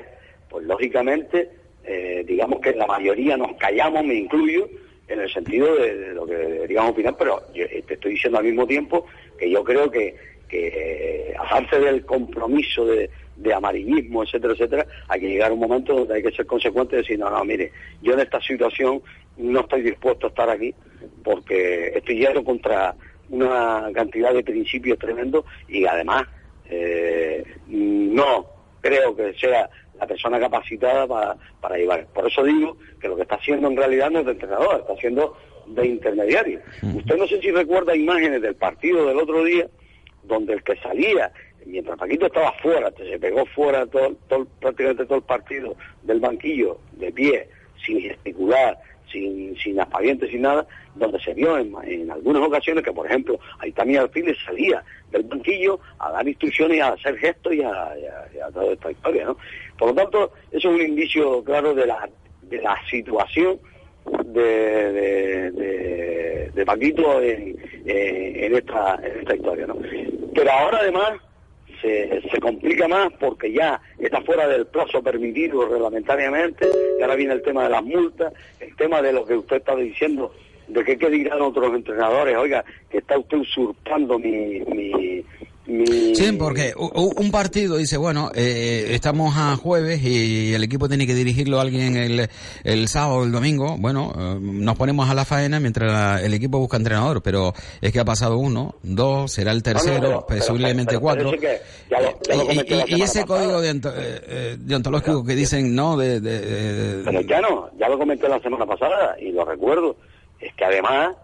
pues lógicamente, eh, digamos que la mayoría nos callamos, me incluyo, en el sentido de, lo que deberíamos opinar, pero yo eh, te estoy diciendo al mismo tiempo que yo creo que, que eh, aparte del compromiso de, amarillismo, etcétera, etcétera, hay que llegar a un momento donde hay que ser consecuente y decir, no, no, mire, yo en esta situación no estoy dispuesto a estar aquí porque estoy yendo contra una cantidad de principios tremendos y además no creo que sea la persona capacitada para, para llevar. Por eso digo que lo que está haciendo en realidad no es de entrenador, está haciendo de intermediario. Usted no sé si recuerda imágenes del partido del otro día donde el que salía, mientras Paquito estaba fuera, se pegó fuera todo, todo- prácticamente todo el partido del banquillo, de pie, sin gesticular, sin, sin aspavientos, sin nada, donde se vio en, en algunas ocasiones que, por ejemplo, ahí también Alfiles salía del banquillo a dar instrucciones, a hacer gestos y a, y a, toda esta historia, ¿no? Por lo tanto, eso es un indicio claro de la, de la situación de, de, Paquito en, esta, esta historia, ¿no? Pero ahora además se, se, complica más porque ya está fuera del plazo permitido reglamentariamente, y ahora viene el tema de las multas, el tema de lo que usted estaba diciendo, de que qué dirán otros entrenadores, oiga, que está usted usurpando mi, mi, Sí, porque un partido dice, bueno, eh, estamos a jueves y el equipo tiene que dirigirlo a alguien el, el sábado o el domingo. Bueno, eh, nos ponemos a la faena mientras el equipo busca entrenador, pero es que ha pasado uno, dos, será el tercero, presumiblemente cuatro. y, ese código de, eh, deontológico que dicen, ¿no? De, de, pero ya no, ya lo comenté la semana pasada y lo recuerdo, es que además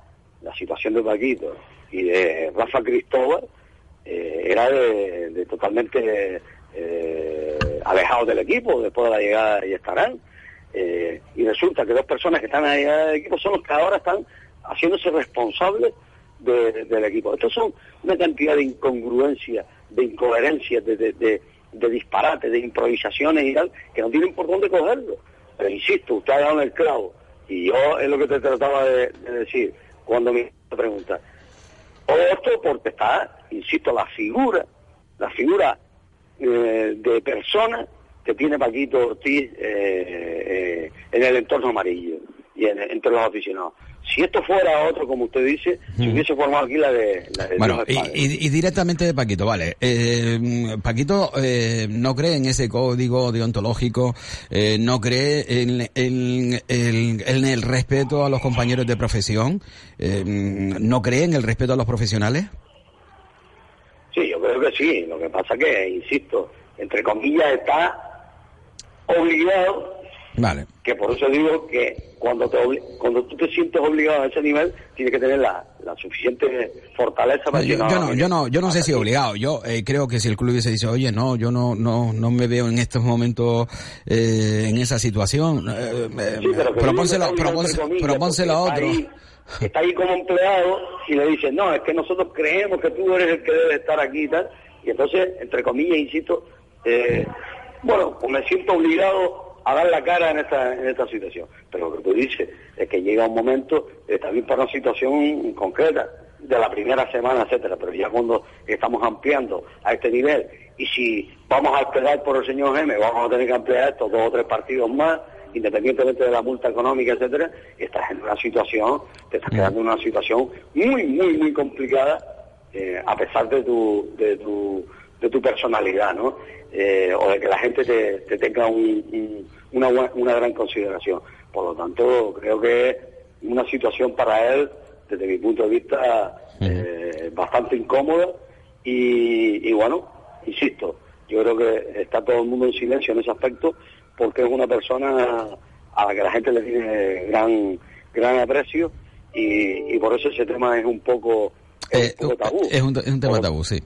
la situación de Paquito y de Rafa Cristóbal eh, era de, totalmente eh, alejado del equipo después de la llegada y estarán. Eh, y resulta que dos personas que están ahí del equipo son los que ahora están haciéndose responsables del equipo. Estos son una cantidad de incongruencias, de incoherencias, de, de, de, disparates, de improvisaciones y tal, que no tienen por dónde cogerlo. Pero insisto, usted ha dado en el clavo, y yo es lo que te trataba de, decir cuando me pregunta. Otro porque está insisto, la figura, la figura eh, de persona que tiene Paquito Ortiz eh, eh, en el entorno amarillo y entre los aficionados. Si esto fuera otro, como usted dice, si hubiese formado aquí la de... bueno, y, directamente de Paquito, vale. Paquito no cree en ese código deontológico, no cree en, en, el respeto a los compañeros de profesión, no cree en el respeto a los profesionales. Sí, yo creo que sí. Lo que pasa que, insisto, entre comillas está obligado. Vale. Que por eso digo que cuando te cuando tú te sientes obligado a ese nivel, tienes que tener la, suficiente fortaleza para yo, yo, no, yo no, yo no sé si obligado. Yo eh, creo que si el club hubiese dicho, oye, no, yo no, no, no me veo en estos momentos eh, en esa situación. Eh, sí, propónselo, a otro está ahí como empleado y le dice, no, es que nosotros creemos que tú eres el que debe estar aquí y tal. Y entonces, entre comillas, insisto, eh, bueno, pues me siento obligado a dar la cara en esta, en esta situación. Pero lo que tú dices es que llega un momento, también para una situación concreta, de la primera semana, etcétera, pero ya cuando estamos ampliando a este nivel, y si vamos a esperar por el señor Geme, vamos a tener que ampliar estos dos o tres partidos más, independientemente de la multa económica, etcétera, estás en una situación, te estás quedando en una situación muy, muy, muy complicada, eh, a pesar de tu, de tu, de tu personalidad, ¿no? Eh, o de que la gente te, tenga una, una gran consideración. Por lo tanto, creo que es una situación para él, desde mi punto de vista, eh, bastante incómoda y, y bueno, insisto, yo creo que está todo el mundo en silencio en ese aspecto porque es una persona a la que la gente le tiene gran gran aprecio y, por eso ese tema es un poco, es un, eh, tabú. Es un, tema tabú, sí.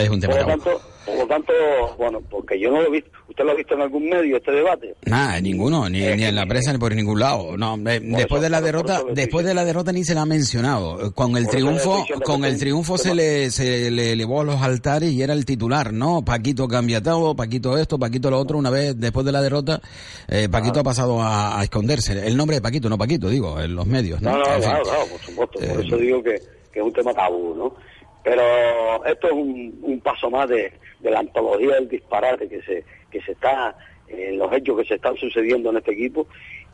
Es un tema por lo tanto, por lo tanto, bueno, porque yo no lo he visto, ¿usted lo ha visto en algún medio este debate? Nada, ninguno, ni, ni en la prensa ni por ningún lado. No, eh, después de la derrota, después de la derrota ni se la ha mencionado. Con el triunfo, con el triunfo se le, se le elevó a los altares y era el titular, ¿no? Paquito cambia todo, Paquito esto, Paquito lo otro. Una vez después de la derrota, eh, Paquito ha pasado a, esconderse. El nombre de Paquito, no Paquito, digo, en los medios, ¿no? No, no, claro, claro, por supuesto. Por eso digo que, que es un tema tabú, ¿no? Pero esto es un, paso más de, la antología del disparate que se, que se está, en los hechos que se están sucediendo en este equipo.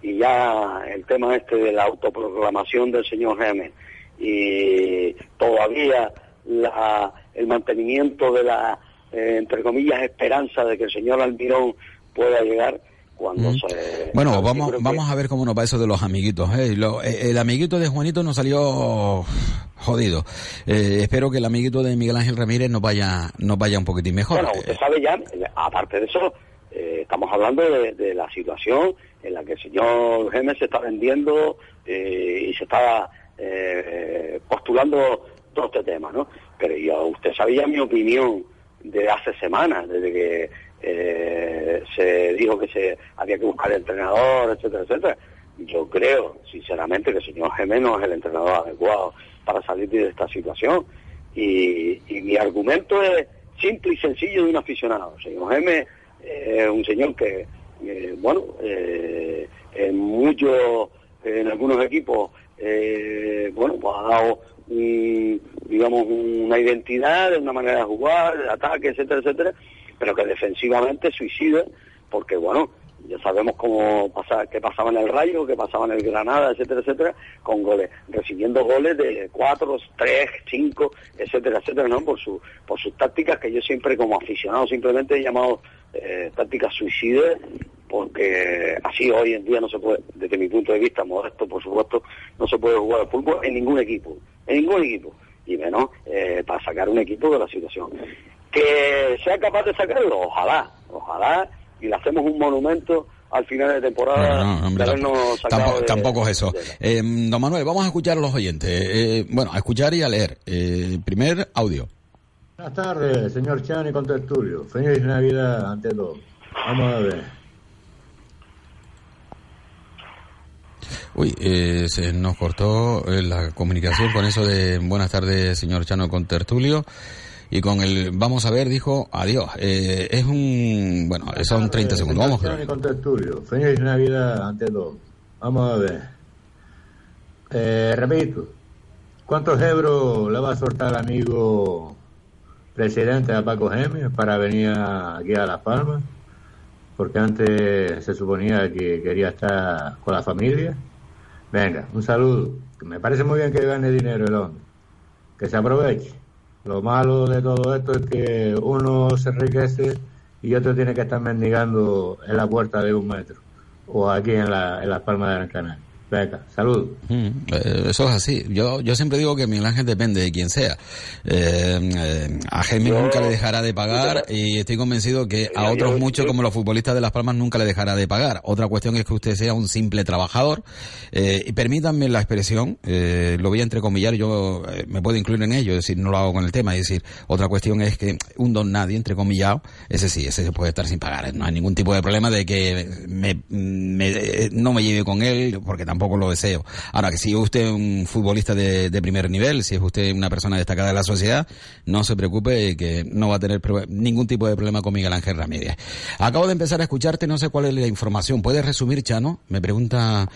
Y ya el tema este de la autoproclamación del señor Gemes y todavía la, el mantenimiento de la, eh, entre comillas, esperanza de que el señor Almirón pueda llegar, cuando se, bueno, vamos, vamos a ver cómo nos va eso de los amiguitos. ¿eh? eh el amiguito de Juanito nos salió jodido. Eh, espero que el amiguito de Miguel Ángel Ramírez nos vaya, nos vaya un poquitín mejor. Bueno, usted sabe ya, aparte de eso, eh, estamos hablando de, la situación en la que el señor Gémez se está vendiendo y se está postulando todo este tema, ¿no? Pero yo, usted sabía mi opinión de hace semanas, desde que eh, se dijo que se había que buscar el entrenador, etcétera, etcétera. yo creo, sinceramente, que el señor Gemé no es el entrenador adecuado para salir de esta situación. Y, mi argumento es simple y sencillo de un aficionado. El señor Gemé es un señor que, eh, bueno, eh, en muchos, en algunos equipos, eh, bueno, pues ha dado digamos, una identidad, de una manera de jugar, de ataque, etcétera, etcétera, pero que defensivamente suicida, porque, bueno, ya sabemos cómo pasa, qué pasaba en el Rayo, qué pasaba en el Granada, etcétera, etcétera, con goles, recibiendo goles de cuatro, tres, cinco, etcétera, etcétera, ¿no? Por su, por sus tácticas que yo siempre como aficionado simplemente he llamado eh, tácticas suicidas, porque así hoy en día no se puede, desde mi punto de vista modesto, por supuesto, no se puede jugar al fútbol en ningún equipo, en ningún equipo, y menos eh, para sacar un equipo de la situación. Que sea capaz de sacarlo, ojalá, ojalá y le hacemos un monumento al final de temporada tampoco, es eso. Eh, don Manuel, vamos a escuchar a los oyentes. Eh, bueno, a escuchar y a leer. Eh, primer audio. Buenas tardes, señor Chani con Tertulio. Feliz Navidad ante todo. Vamos a ver. Uy, se nos cortó la comunicación con eso de buenas tardes, señor Chano con Tertulio y con el vamos a ver dijo adiós. Eh, es un, bueno, son 30 segundos. Vamos. Con Feliz Navidad ante todo. Vamos a ver. Eh, repito, ¿cuántos euros le va a soltar el amigo presidente a Paco Gémez para venir aquí a Las Palmas? Porque antes se suponía que quería estar con la familia. Venga, un saludo. Me parece muy bien que gane dinero el hombre. Que se aproveche. Lo malo de todo esto es que uno se enriquece y otro tiene que estar mendigando en la puerta de un metro o aquí en, la, en las palmas de Gran Canaria. Venga, salud. Mm, eh, eso es así. Yo, yo siempre digo que mi Ángel depende de quien sea. Eh, eh, a Jaime nunca le dejará de pagar y estoy convencido que a otros muchos, como los futbolistas de Las Palmas, nunca le dejará de pagar. Otra cuestión es que usted sea un simple trabajador. y permítanme la expresión, lo voy a entrecomillar, yo me puedo incluir en ello, es decir, no lo hago con el tema. Es decir, otra cuestión es que un don nadie, entrecomillado, ese sí, ese se puede estar sin pagar. No hay ningún tipo de problema de que me, no me lleve con él, porque tampoco tampoco lo deseo. Ahora, que si es usted un futbolista de, primer nivel, si es usted una persona destacada de la sociedad, no se preocupe que no va a tener ningún tipo de problema con Miguel Ángel Ramírez. Acabo de empezar a escucharte, no sé cuál es la información. ¿Puedes resumir, Chano? Me pregunta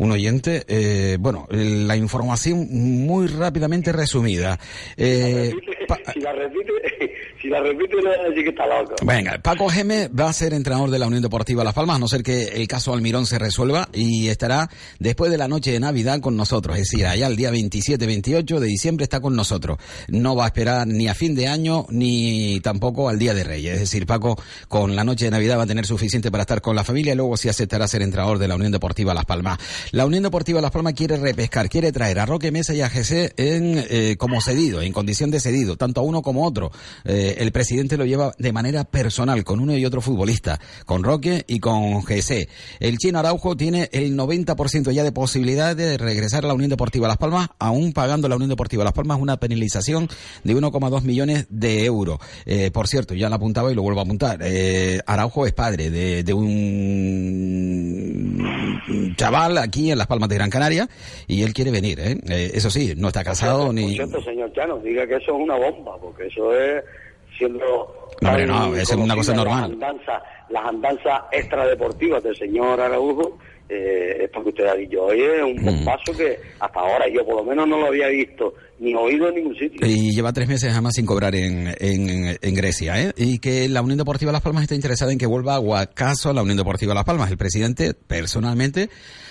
un oyente. Eh, bueno, la información muy rápidamente resumida. Eh, si la repite, si la repite, que está loco. Venga, Paco Geme va a ser entrenador de la Unión Deportiva Las Palmas, a no ser que el caso Almirón se resuelva y estará después de la noche de Navidad con nosotros. Es decir, allá el día 27-28 de diciembre está con nosotros. No va a esperar ni a fin de año ni tampoco al Día de Reyes. Es decir, Paco con la noche de Navidad va a tener suficiente para estar con la familia y luego sí aceptará ser entrenador de la Unión Deportiva Las Palmas. La Unión Deportiva Las Palmas quiere repescar, quiere traer a Roque Mesa y a GC en, eh, como cedido, en condición de cedido tanto a uno como otro. Eh, el presidente lo lleva de manera personal con uno y otro futbolista, con Roque y con GC. El chino Araujo tiene el 90% ya de posibilidad de regresar a la Unión Deportiva Las Palmas, aún pagando la Unión Deportiva Las Palmas una penalización de 1,2 millones de euros. Eh, por cierto, ya lo apuntaba y lo vuelvo a apuntar. Eh, Araujo es padre de, de un chaval aquí en Las Palmas de Gran Canaria y él quiere venir. eso sí, no está casado ni. Por señor Chano, diga que eso es una bomba porque eso es siendo... No, no, es una cosa normal. Las andanzas, extradeportivas del señor Araujo, eh, es porque usted ha dicho, oye, un mm. paso que hasta ahora yo por lo menos no lo había visto ni oído en ningún sitio. Y lleva tres meses jamás sin cobrar en, en, en Grecia, ¿eh? Y que la Unión Deportiva Las Palmas está interesada en que vuelva a Guacaso a la Unión Deportiva Las Palmas. El presidente, personalmente,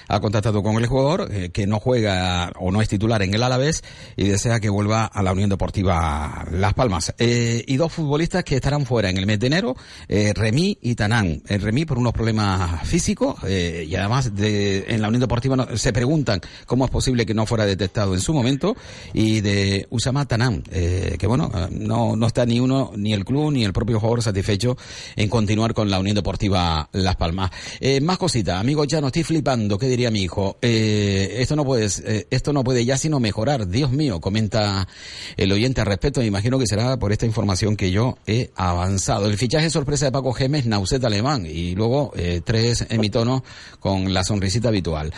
ha contactado con el jugador eh, que no juega o no es titular en el Alavés y desea que vuelva a la Unión Deportiva Las Palmas. Eh, y dos futbolistas que estarán fuera en el mes de enero, eh, y Tanán. El Remí por unos problemas físicos eh, y además de, en la Unión Deportiva se preguntan cómo es posible que no fuera detectado en su momento y de Usama Tanán, eh, que bueno, no, no está ni uno, ni el club, ni el propio jugador satisfecho en continuar con la Unión Deportiva Las Palmas. más cositas, amigo, ya no estoy flipando, ¿qué diría mi hijo, eh, esto no puede, eh, esto no puede ya sino mejorar. Dios mío, comenta el oyente al respecto. Me imagino que será por esta información que yo he avanzado. El fichaje sorpresa de Paco Gemes, Nauset alemán, y luego eh, tres emitonos con la sonrisita habitual.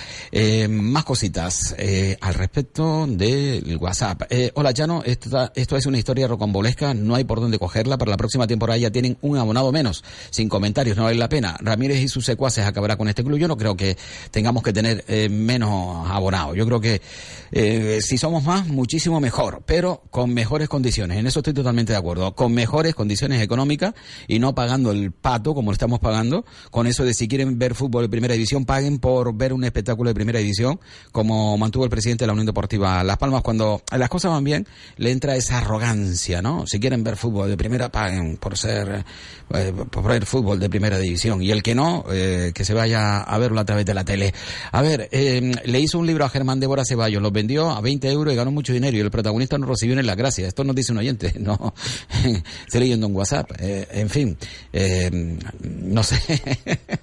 Más cositas al respecto del WhatsApp. Hola, Chano, esto, esto es una historia rocambolesca, no hay por dónde cogerla. Para la próxima temporada ya tienen un abonado menos. Sin comentarios, no vale la pena. Ramírez y sus secuaces acabará con este club. Yo no creo que tengamos que tener eh, menos abonados. Yo creo que eh, si somos más, muchísimo mejor, pero con mejores condiciones. En eso estoy totalmente de acuerdo. Con mejores condiciones económicas y no pagando el pato como lo estamos pagando. Con eso de si quieren ver fútbol de primera división, paguen por ver un espectáculo de primera división, como mantuvo el presidente de la Unión Deportiva Las Palmas. Cuando las cosas van bien, le entra esa arrogancia, ¿no? Si quieren ver fútbol de primera, paguen por ser, eh, por ver fútbol de primera división. Y el que no, eh, que se vaya a verlo a través de la tele. A ver, eh, le hizo un libro a Germán Débora Ceballos, lo vendió a 20 euros y ganó mucho dinero y el protagonista no recibió ni la gracia. Esto nos dice un oyente, no estoy leyendo en WhatsApp. Eh, en fin, eh, no sé.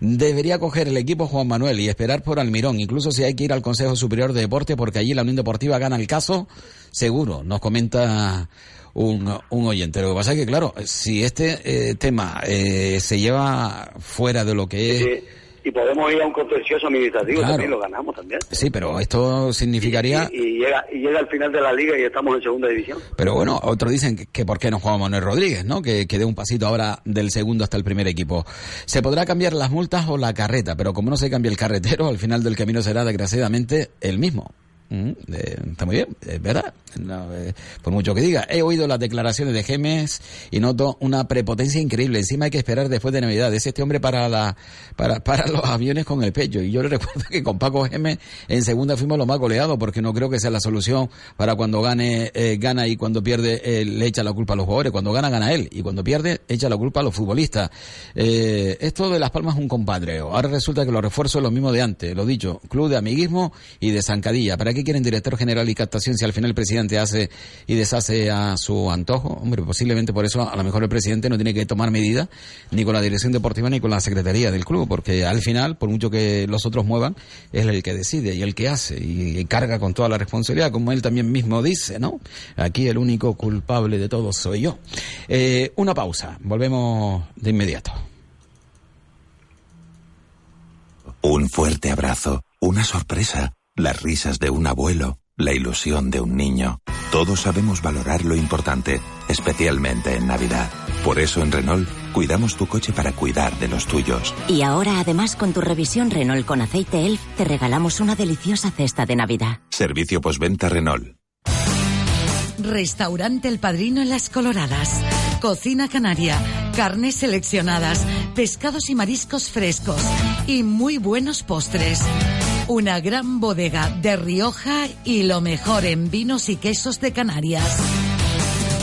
Debería coger el equipo Juan Manuel y esperar por Almirón, incluso si hay que ir al Consejo Superior de Deporte, porque allí la Unión Deportiva gana el caso, seguro, nos comenta un, un oyente. Lo que pasa es que, claro, si este eh, tema eh, se lleva fuera de lo que es... Y podemos ir a un contencioso administrativo Claro. también lo ganamos también. Sí, pero esto significaría... Y, y llega, y llega al final de la liga y estamos en segunda división. Pero bueno, otros dicen que, que por qué no juega Manuel Rodríguez, ¿no? Que, que dé un pasito ahora del segundo hasta el primer equipo. Se podrá cambiar las multas o la carreta, pero como no se cambia el carretero, al final del camino será desgraciadamente el mismo. Mm, eh, está muy bien, es verdad. No, eh, por mucho que diga, he oído las declaraciones de Gemes y noto una prepotencia increíble. Encima hay que esperar después de Navidad. Es este hombre para la para, para los aviones con el pecho. Y yo le recuerdo que con Paco Gemes en segunda fuimos los más goleados porque no creo que sea la solución para cuando gane eh, gana y cuando pierde eh, le echa la culpa a los jugadores. Cuando gana gana él y cuando pierde echa la culpa a los futbolistas. Eh, esto de Las Palmas es un compadreo. Ahora resulta que los refuerzos es lo mismo de antes. Lo dicho, club de amiguismo y de zancadilla. ¿Para qué quieren director general y captación si al final el presidente hace y deshace a su antojo? Hombre, posiblemente por eso a lo mejor el presidente no tiene que tomar medidas ni con la dirección deportiva ni con la secretaría del club, porque al final, por mucho que los otros muevan, es el que decide y el que hace y, carga con toda la responsabilidad, como él también mismo dice, ¿no? Aquí el único culpable de todo soy yo. Eh, una pausa, volvemos de inmediato. Un fuerte abrazo, una sorpresa, las risas de un abuelo, la ilusión de un niño. Todos sabemos valorar lo importante, especialmente en Navidad. Por eso en Renault cuidamos tu coche para cuidar de los tuyos. Y ahora, además, con tu revisión Renault con aceite ELF, te regalamos una deliciosa cesta de Navidad. Servicio postventa Renault. Restaurante El Padrino en Las Coloradas. Cocina canaria, carnes seleccionadas, pescados y mariscos frescos y muy buenos postres. Una gran bodega de Rioja y lo mejor en vinos y quesos de Canarias.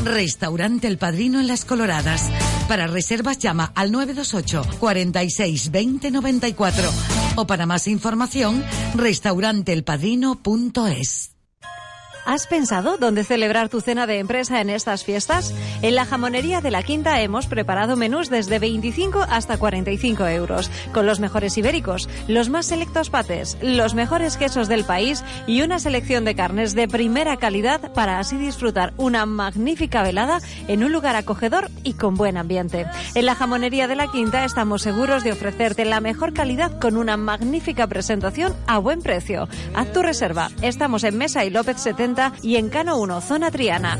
Restaurante El Padrino en Las Coloradas. Para reservas llama al 928 46 20 94 o para más información restauranteelpadrino.es. ¿Has pensado dónde celebrar tu cena de empresa en estas fiestas? En la jamonería de la Quinta hemos preparado menús desde 25 hasta 45 euros, con los mejores ibéricos, los más selectos pates, los mejores quesos del país y una selección de carnes de primera calidad para así disfrutar una magnífica velada en un lugar acogedor y con buen ambiente. En la jamonería de la Quinta estamos seguros de ofrecerte la mejor calidad con una magnífica presentación a buen precio. Haz tu reserva. Estamos en Mesa y López 70 y en Cano 1, zona Triana.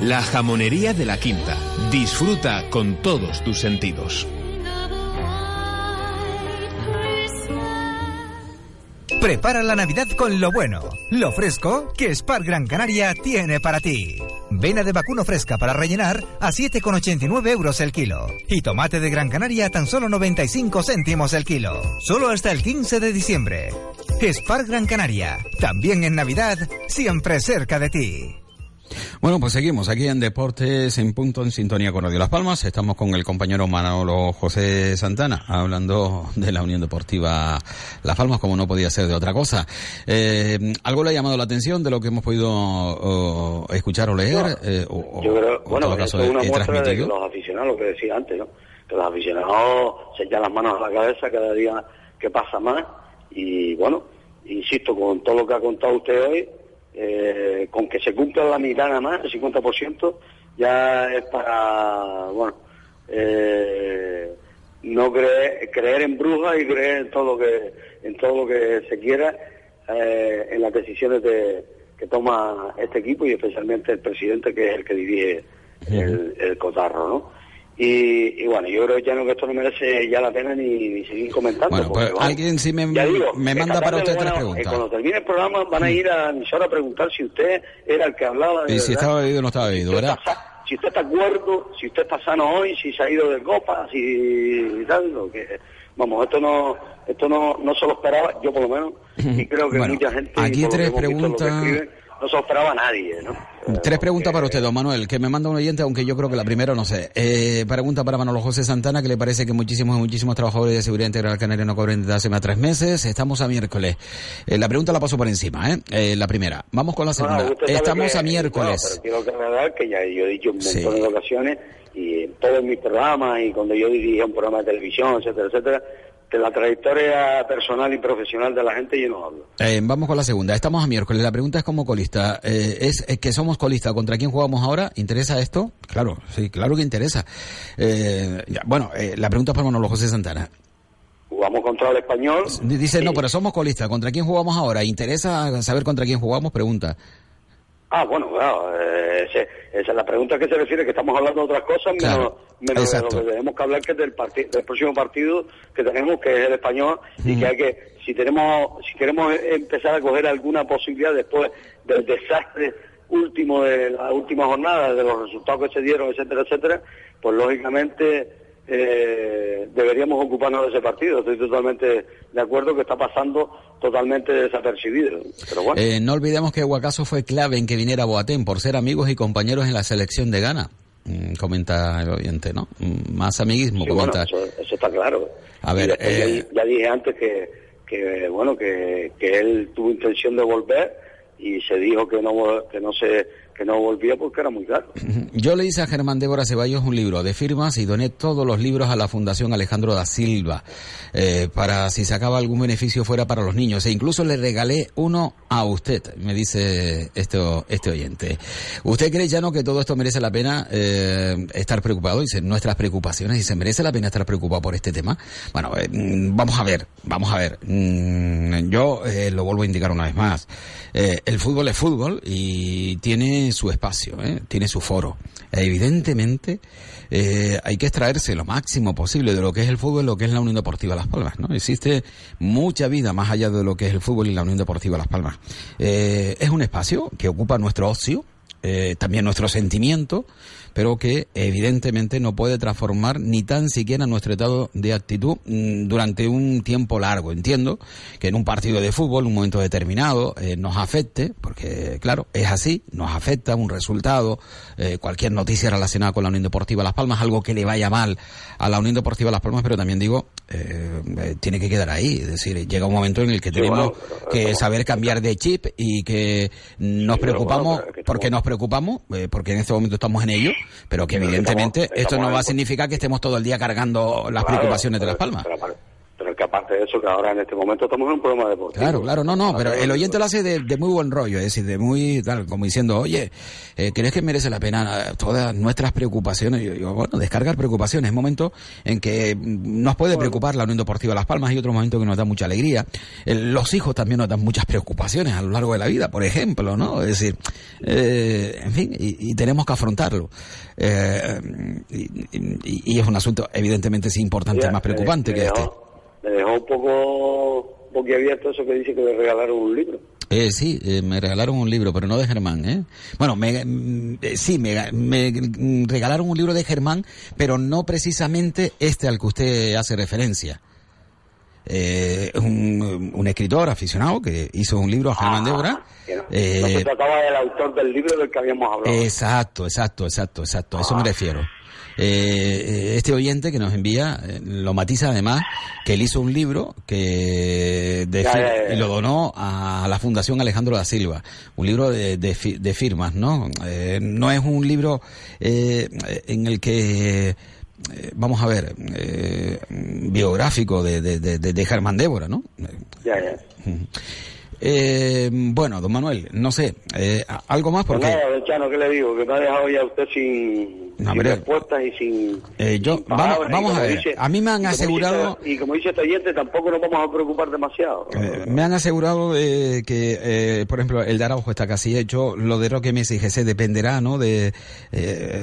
La jamonería de la Quinta. Disfruta con todos tus sentidos. Prepara la Navidad con lo bueno, lo fresco que Spar Gran Canaria tiene para ti. Vena de vacuno fresca para rellenar a 7,89 euros el kilo. Y tomate de Gran Canaria a tan solo 95 céntimos el kilo. Solo hasta el 15 de diciembre. Spar Gran Canaria. También en Navidad, siempre cerca de ti. Bueno, pues seguimos aquí en Deportes en Punto, en sintonía con Radio Las Palmas. Estamos con el compañero Manolo José Santana, hablando de la Unión Deportiva Las Palmas, como no podía ser de otra cosa. Eh, ¿Algo le ha llamado la atención de lo que hemos podido escuchar o leer? Eh, o, Yo creo, bueno, todo caso, es una he muestra de que los aficionados, lo que decía antes, ¿no? Que los aficionados se echan las manos a la cabeza cada día que pasa más y bueno, insisto, con todo lo que ha contado usted hoy, eh, con que se cumpla la mitad nada más, el 50%, ya es para, bueno, eh, no creer, creer en brujas y creer en todo lo que, en todo lo que se quiera eh, en las decisiones de, que toma este equipo y especialmente el presidente que es el que dirige el, el cotarro, ¿no? Y, y bueno, yo creo ya no que esto no merece ya la pena ni, ni seguir comentando. Bueno, pues alguien sí me, digo, me manda para usted tres a- eh, preguntas. Cuando termine el programa van a ir a la emisora a preguntar si usted era el que hablaba. de Y si verdad. estaba bebido o no estaba bebido, ¿verdad? si usted está acuerdo, si usted está sano hoy, si se ha ido de copa, si tal, lo que vamos, esto no esto no no se lo esperaba, yo por lo menos, y creo que Bueno, mucha gente aquí tres preguntas. escriben, no nadie, ¿no? Tres preguntas para usted, don Manuel, que me manda un oyente, aunque yo creo que la primera no sé. Eh, pregunta para Manolo José Santana, que le parece que muchísimos muchísimos trabajadores de seguridad integral canaria no cobran desde hace más tres meses. Estamos a miércoles. Eh, la pregunta la paso por encima, ¿eh? Eh, La primera. Vamos con la segunda. No, Estamos que- a miércoles. no, pero quiero que recordar que ya yo he dicho montón Sí. de ocasiones y en todos mis programas y cuando yo dirigía un programa de televisión, etcétera, etcétera, de la trayectoria personal y profesional de la gente yo no hablo. Eh, vamos con la segunda. Estamos a miércoles. La pregunta es como colista. Eh, es, es que somos colista. ¿Contra quién jugamos ahora? ¿Interesa esto? Claro, sí, claro que interesa. Eh, ya, bueno, eh, la pregunta es para Manolo José Santana. Jugamos contra el español. Dice, no, pero somos colistas. ¿Contra quién jugamos ahora? ¿Interesa saber contra quién jugamos? Pregunta. Ah, bueno, claro, eh, ese- esa es la pregunta que se refiere, que estamos hablando de otras cosas, menos, Claro, menos de exacto. lo que tenemos que hablar, que es del, del próximo partido que tenemos, que es el español, y que hay que, si tenemos, si queremos eh, empezar a coger alguna posibilidad después del desastre último de la última jornada, de los resultados que se dieron, etcétera, etcétera, pues lógicamente eh, deberíamos ocuparnos de ese partido. Estoy totalmente de acuerdo que está pasando totalmente desapercibido. Pero bueno. Eh, no olvidemos que Guacaso fue clave en que viniera Boateng por ser amigos y compañeros en la selección de Ghana. Mm, comenta el oyente, ¿no? Mm, Más amiguismo, Sí, bueno, comenta. eso, eso está claro. A ver, Y después eh, ya, ya dije antes que, que bueno que, que él tuvo intención de volver y se dijo que no que no se que no volvía porque era muy caro. Yo le hice a Germán Débora Ceballos un libro de firmas y doné todos los libros a la Fundación Alejandro da Silva eh, para si sacaba algún beneficio fuera para los niños. E incluso le regalé uno a usted, me dice este, este oyente. ¿Usted cree, Llano, que todo esto merece la pena eh, estar preocupado? Dice, nuestras preocupaciones, y se merece la pena estar preocupado por este tema. Bueno, eh, mm, vamos a ver, vamos a ver. Mm, yo eh, lo vuelvo a indicar una vez más. El fútbol es fútbol y tiene su espacio, ¿eh? tiene su foro. Evidentemente, eh, hay que extraerse lo máximo posible de lo que es el fútbol, lo que es la Unión Deportiva Las Palmas. ¿no? Existe mucha vida más allá de lo que es el fútbol y la Unión Deportiva Las Palmas. Eh, es un espacio que ocupa nuestro ocio, eh, también nuestro sentimiento, pero que evidentemente no puede transformar ni tan siquiera nuestro estado de actitud mm, durante un tiempo largo. Entiendo que en un partido de fútbol, un momento determinado, eh, nos afecte, porque claro, es así, nos afecta un resultado, eh, cualquier noticia relacionada con la Unión Deportiva Las Palmas, algo que le vaya mal a la Unión Deportiva Las Palmas, pero también digo, eh, eh, tiene que quedar ahí, es decir, llega un momento en el que tenemos que saber cambiar de chip y que nos preocupamos, bueno, que porque nos preocupamos, eh, porque en este momento estamos en ello, pero que Pero evidentemente estamos- esto no va a significar que estemos todo el día cargando las Claro, preocupaciones de Las Palmas. Pero, pero- pero que aparte de eso, que ahora en este momento estamos en un programa deportivo. Claro, claro, no, no, pero el oyente lo hace de, de muy buen rollo, es decir, de muy tal, como diciendo, oye, eh, ¿crees que merece la pena eh, todas nuestras preocupaciones? Yo digo, bueno, descargar preocupaciones, es momento en que mm, nos puede preocupar la Unión Deportiva Las Palmas y otro momento que nos da mucha alegría. El- los hijos también nos dan muchas preocupaciones a lo largo de la vida, por ejemplo, ¿no? Es decir, eh, en fin, y, y tenemos que afrontarlo. Eh, y, y- y es un asunto evidentemente sí importante, Ya, más preocupante que este. Me dejó un poco boquiabierto eso que dice que le regalaron un libro. Eh, sí, eh, me regalaron un libro, pero no de Germán, ¿eh? Bueno, me, eh, sí, me, me, regalaron un libro de Germán, pero no precisamente este al que usted hace referencia. Eh, un, un escritor aficionado que hizo un libro a Germán Débora. Que no, Eh, no se trataba del autor del libro del que habíamos hablado. Exacto, exacto, exacto, exacto. A eso me refiero. Eh, eh, este oyente que nos envía eh, lo matiza además que él hizo un libro que de Ya, fir- ya, ya. y lo donó a la Fundación Alejandro da Silva, un libro de, de fi- de firmas, ¿no? Eh, no es un libro eh, en el que eh, vamos a ver eh, biográfico de, de, de, de Germán Débora, ¿no? Ya, ya. Eh, bueno, don Manuel, no sé, eh, algo más porque... Pues nada, Chano, ¿qué le digo? Que me ha dejado ya usted sin, No, sin respuestas y sin... Eh, yo, sin vamos, palabras, y vamos a ver, dice- a mí me han y como dice asegurado... y como dice este oyente, tampoco nos vamos a preocupar demasiado. Eh, me han asegurado eh, que, eh, por ejemplo, el de Araujo está casi hecho. Lo de Roque Mesa y GC dependerá, ¿no? De,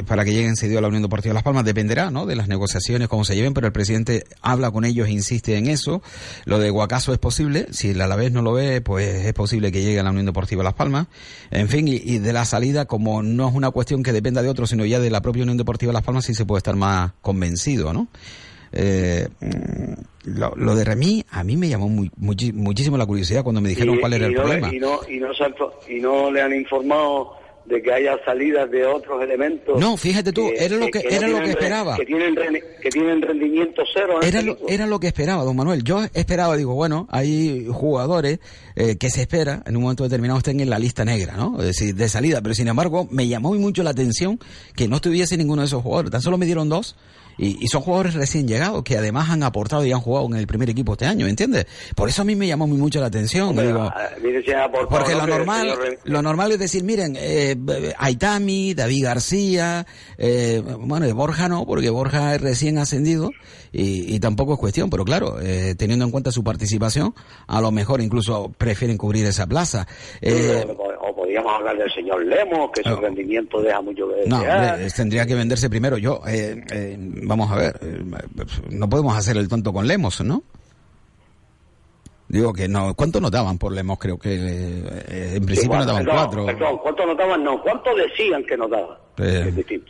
para que lleguen cedido a la Unión Deportiva Las Palmas, dependerá, ¿no? De las negociaciones, cómo se lleven, pero el presidente habla con ellos, insiste en eso. Lo de Guacaso es posible. Si el Alavés no lo ve, pues es posible que llegue a la Unión Deportiva Las Palmas. En fin, y, y de la salida, como no es una cuestión que dependa de otros, sino ya de la propia Unión Deportiva Las Palmas, sí se puede estar más convencido, ¿no? Eh, mm, lo, lo de Remy a mí me llamó muy, muchísimo la curiosidad cuando me dijeron Y- cuál era y el no, problema. Y no, y, no se han fo- y no le han informado de que haya salidas de otros elementos. No, fíjate tú, era lo que- era lo que esperaba. Que tienen, que tienen rendimiento cero. en Era lo, era lo que esperaba, don Manuel. Yo esperaba, digo, bueno, hay jugadores eh, que se espera en un momento determinado estén en la lista negra, ¿no? Es decir, de salida. Pero sin embargo, me llamó muy mucho la atención que no estuviese ninguno de esos jugadores. Tan solo me dieron dos. Y, y son jugadores recién llegados que además han aportado y han jugado en el primer equipo este año, ¿entiendes? Por eso a mí me llamó muy mucho la atención. Digo, mire, si han aportado, Porque lo normal, señor lo normal es decir, miren, eh, Aitami, David García, eh, bueno, Borja no, porque Borja es recién ascendido y, y tampoco es cuestión, pero claro, eh, teniendo en cuenta su participación, a lo mejor incluso prefieren cubrir esa plaza. Eh, podríamos hablar del señor Lemos, que su rendimiento deja mucho que no, hombre, tendría que venderse primero. Yo, eh, eh, vamos a ver, eh, no podemos hacer el tonto con Lemos, ¿no? Digo que no, ¿cuánto nos daban por Lemos? Creo que eh, en principio bueno, nos daban perdón, cuatro. Perdón, ¿cuánto notaban? No, ¿cuánto decían que nos daban? Eh,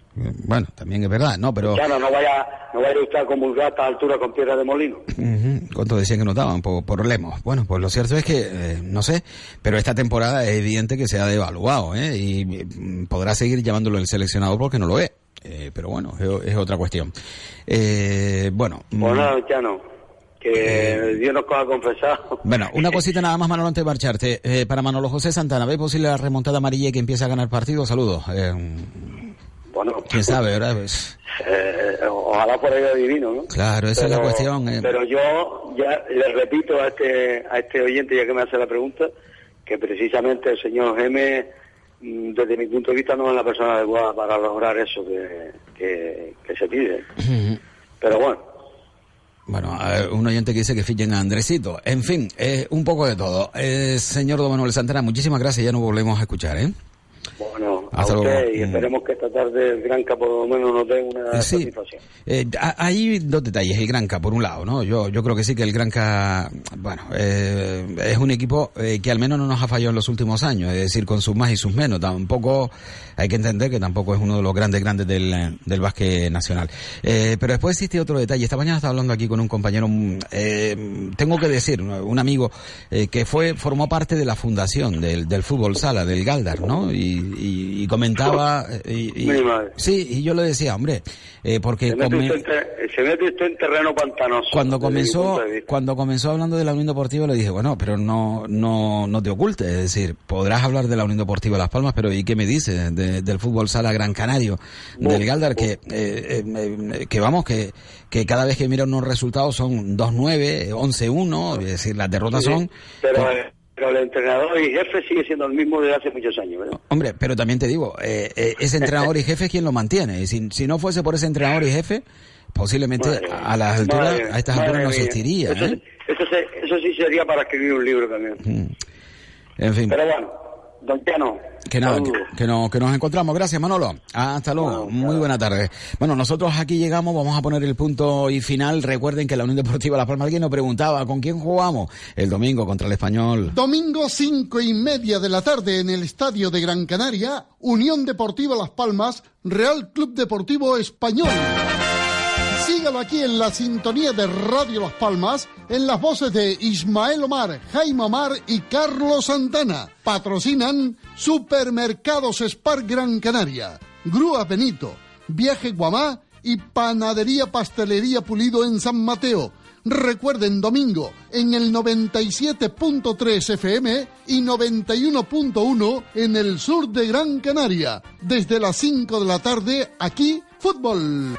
bueno, también es verdad, ¿no? Pero Ya no, no vaya, no vaya usted a comulgar a esta altura con piedra de molino. Ujú, ¿cuánto decían que nos daban por, por Lemos? Bueno, pues lo cierto es que, eh, no sé, pero esta temporada es evidente que se ha devaluado, ¿eh? Y mm, podrá seguir llamándolo el seleccionador porque no lo es. Eh, pero bueno, es, es otra cuestión. Eh, bueno, Bueno, ya no. Que Dios nos ha confesado. bueno, una cosita nada más, Manolo, antes de marcharte. Eh, para Manolo José Santana, ¿ve posible la remontada amarilla que empiece a ganar partido? Saludos. Eh, Bueno, ¿Quién sabe, verdad? Pues, eh, ojalá por ello divino, ¿no? claro, esa es la cuestión. eh. Pero yo ya le repito a este, a este oyente, ya que me hace la pregunta, que precisamente el señor Geme, mm, desde mi punto de vista, no es la persona adecuada para lograr eso que, que, que se pide. Pero bueno, Bueno, un oyente que dice que fichen a Andresito. En fin, eh, un poco de todo. Eh, señor Don Manuel Santana, muchísimas gracias. Ya nos volvemos a escuchar, ¿eh? bueno, a Hasta usted luego. y Mm. esperemos que esta tarde el Granca por lo menos nos dé una Eh, sí. satisfacción. Eh, ha- hay dos detalles. El Granca, por un lado, ¿no? Yo, yo creo que sí que el Granca, bueno, eh, es un equipo eh, que al menos no nos ha fallado en los últimos años. Es decir, con sus más y sus menos. Tampoco, hay que entender que tampoco es uno de los grandes, grandes del, del básquet nacional. Eh, pero después existe otro detalle. Esta mañana estaba hablando aquí con un compañero, mm, eh, tengo que decir, un amigo eh, que fue, formó parte de la fundación del, del fútbol sala, del Galdar, ¿no? Y, y- y comentaba, eh, y, sí, y yo le decía, hombre, eh, porque Se mete, come- usted en ter- se mete usted en terreno pantanoso. cuando comenzó cuando comenzó hablando de la Unión Deportiva le dije bueno pero no no no te ocultes es decir podrás hablar de la Unión Deportiva Las Palmas pero y qué me dices de- del fútbol sala Gran Canario del Galdar que eh, eh, que vamos que que cada vez que mira unos resultados son 2-9 11-1 es decir las derrotas Sí, son Pero, pero el entrenador y jefe sigue siendo el mismo desde hace muchos años, ¿verdad? Hombre, pero también te digo, eh, eh, ese entrenador y jefe es quien lo mantiene. Y si, si no fuese por ese entrenador y jefe, posiblemente Madre a las alturas, Madre- a estas alturas no existiría. Eso, ¿eh? eso, eso sí sería para escribir un libro también. En fin. Pero bueno, don Chano, Que nada, que, saludos. que no- que nos encontramos. Gracias, Manolo. Hasta luego. Muy buena tarde. Bueno, nosotros aquí llegamos, vamos a poner el punto y final. Recuerden que la Unión Deportiva Las Palmas, alguien nos preguntaba, ¿con quién jugamos? El domingo contra el Español. Domingo cinco y media de la tarde en el Estadio de Gran Canaria, Unión Deportiva Las Palmas, Real Club Deportivo Español. Sígalo aquí en la sintonía de Radio Las Palmas, en las voces de Ismael Omar, Jaime Omar y Carlos Santana. Patrocinan Supermercados Spar Gran Canaria, Grúa Benito, Viaje Guamá y Panadería Pastelería Pulido en San Mateo. Recuerden domingo en el 97.3 FM y 91.1 en el sur de Gran Canaria. Desde las 5 de la tarde, aquí, fútbol.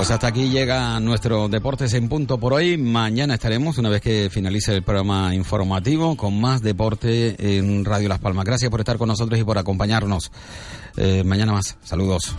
Pues hasta aquí llega nuestro Deportes en Punto por hoy. Mañana estaremos, una vez que finalice el programa informativo, con más deporte en Radio Las Palmas. Gracias por estar con nosotros y por acompañarnos. Eh, mañana más. Saludos.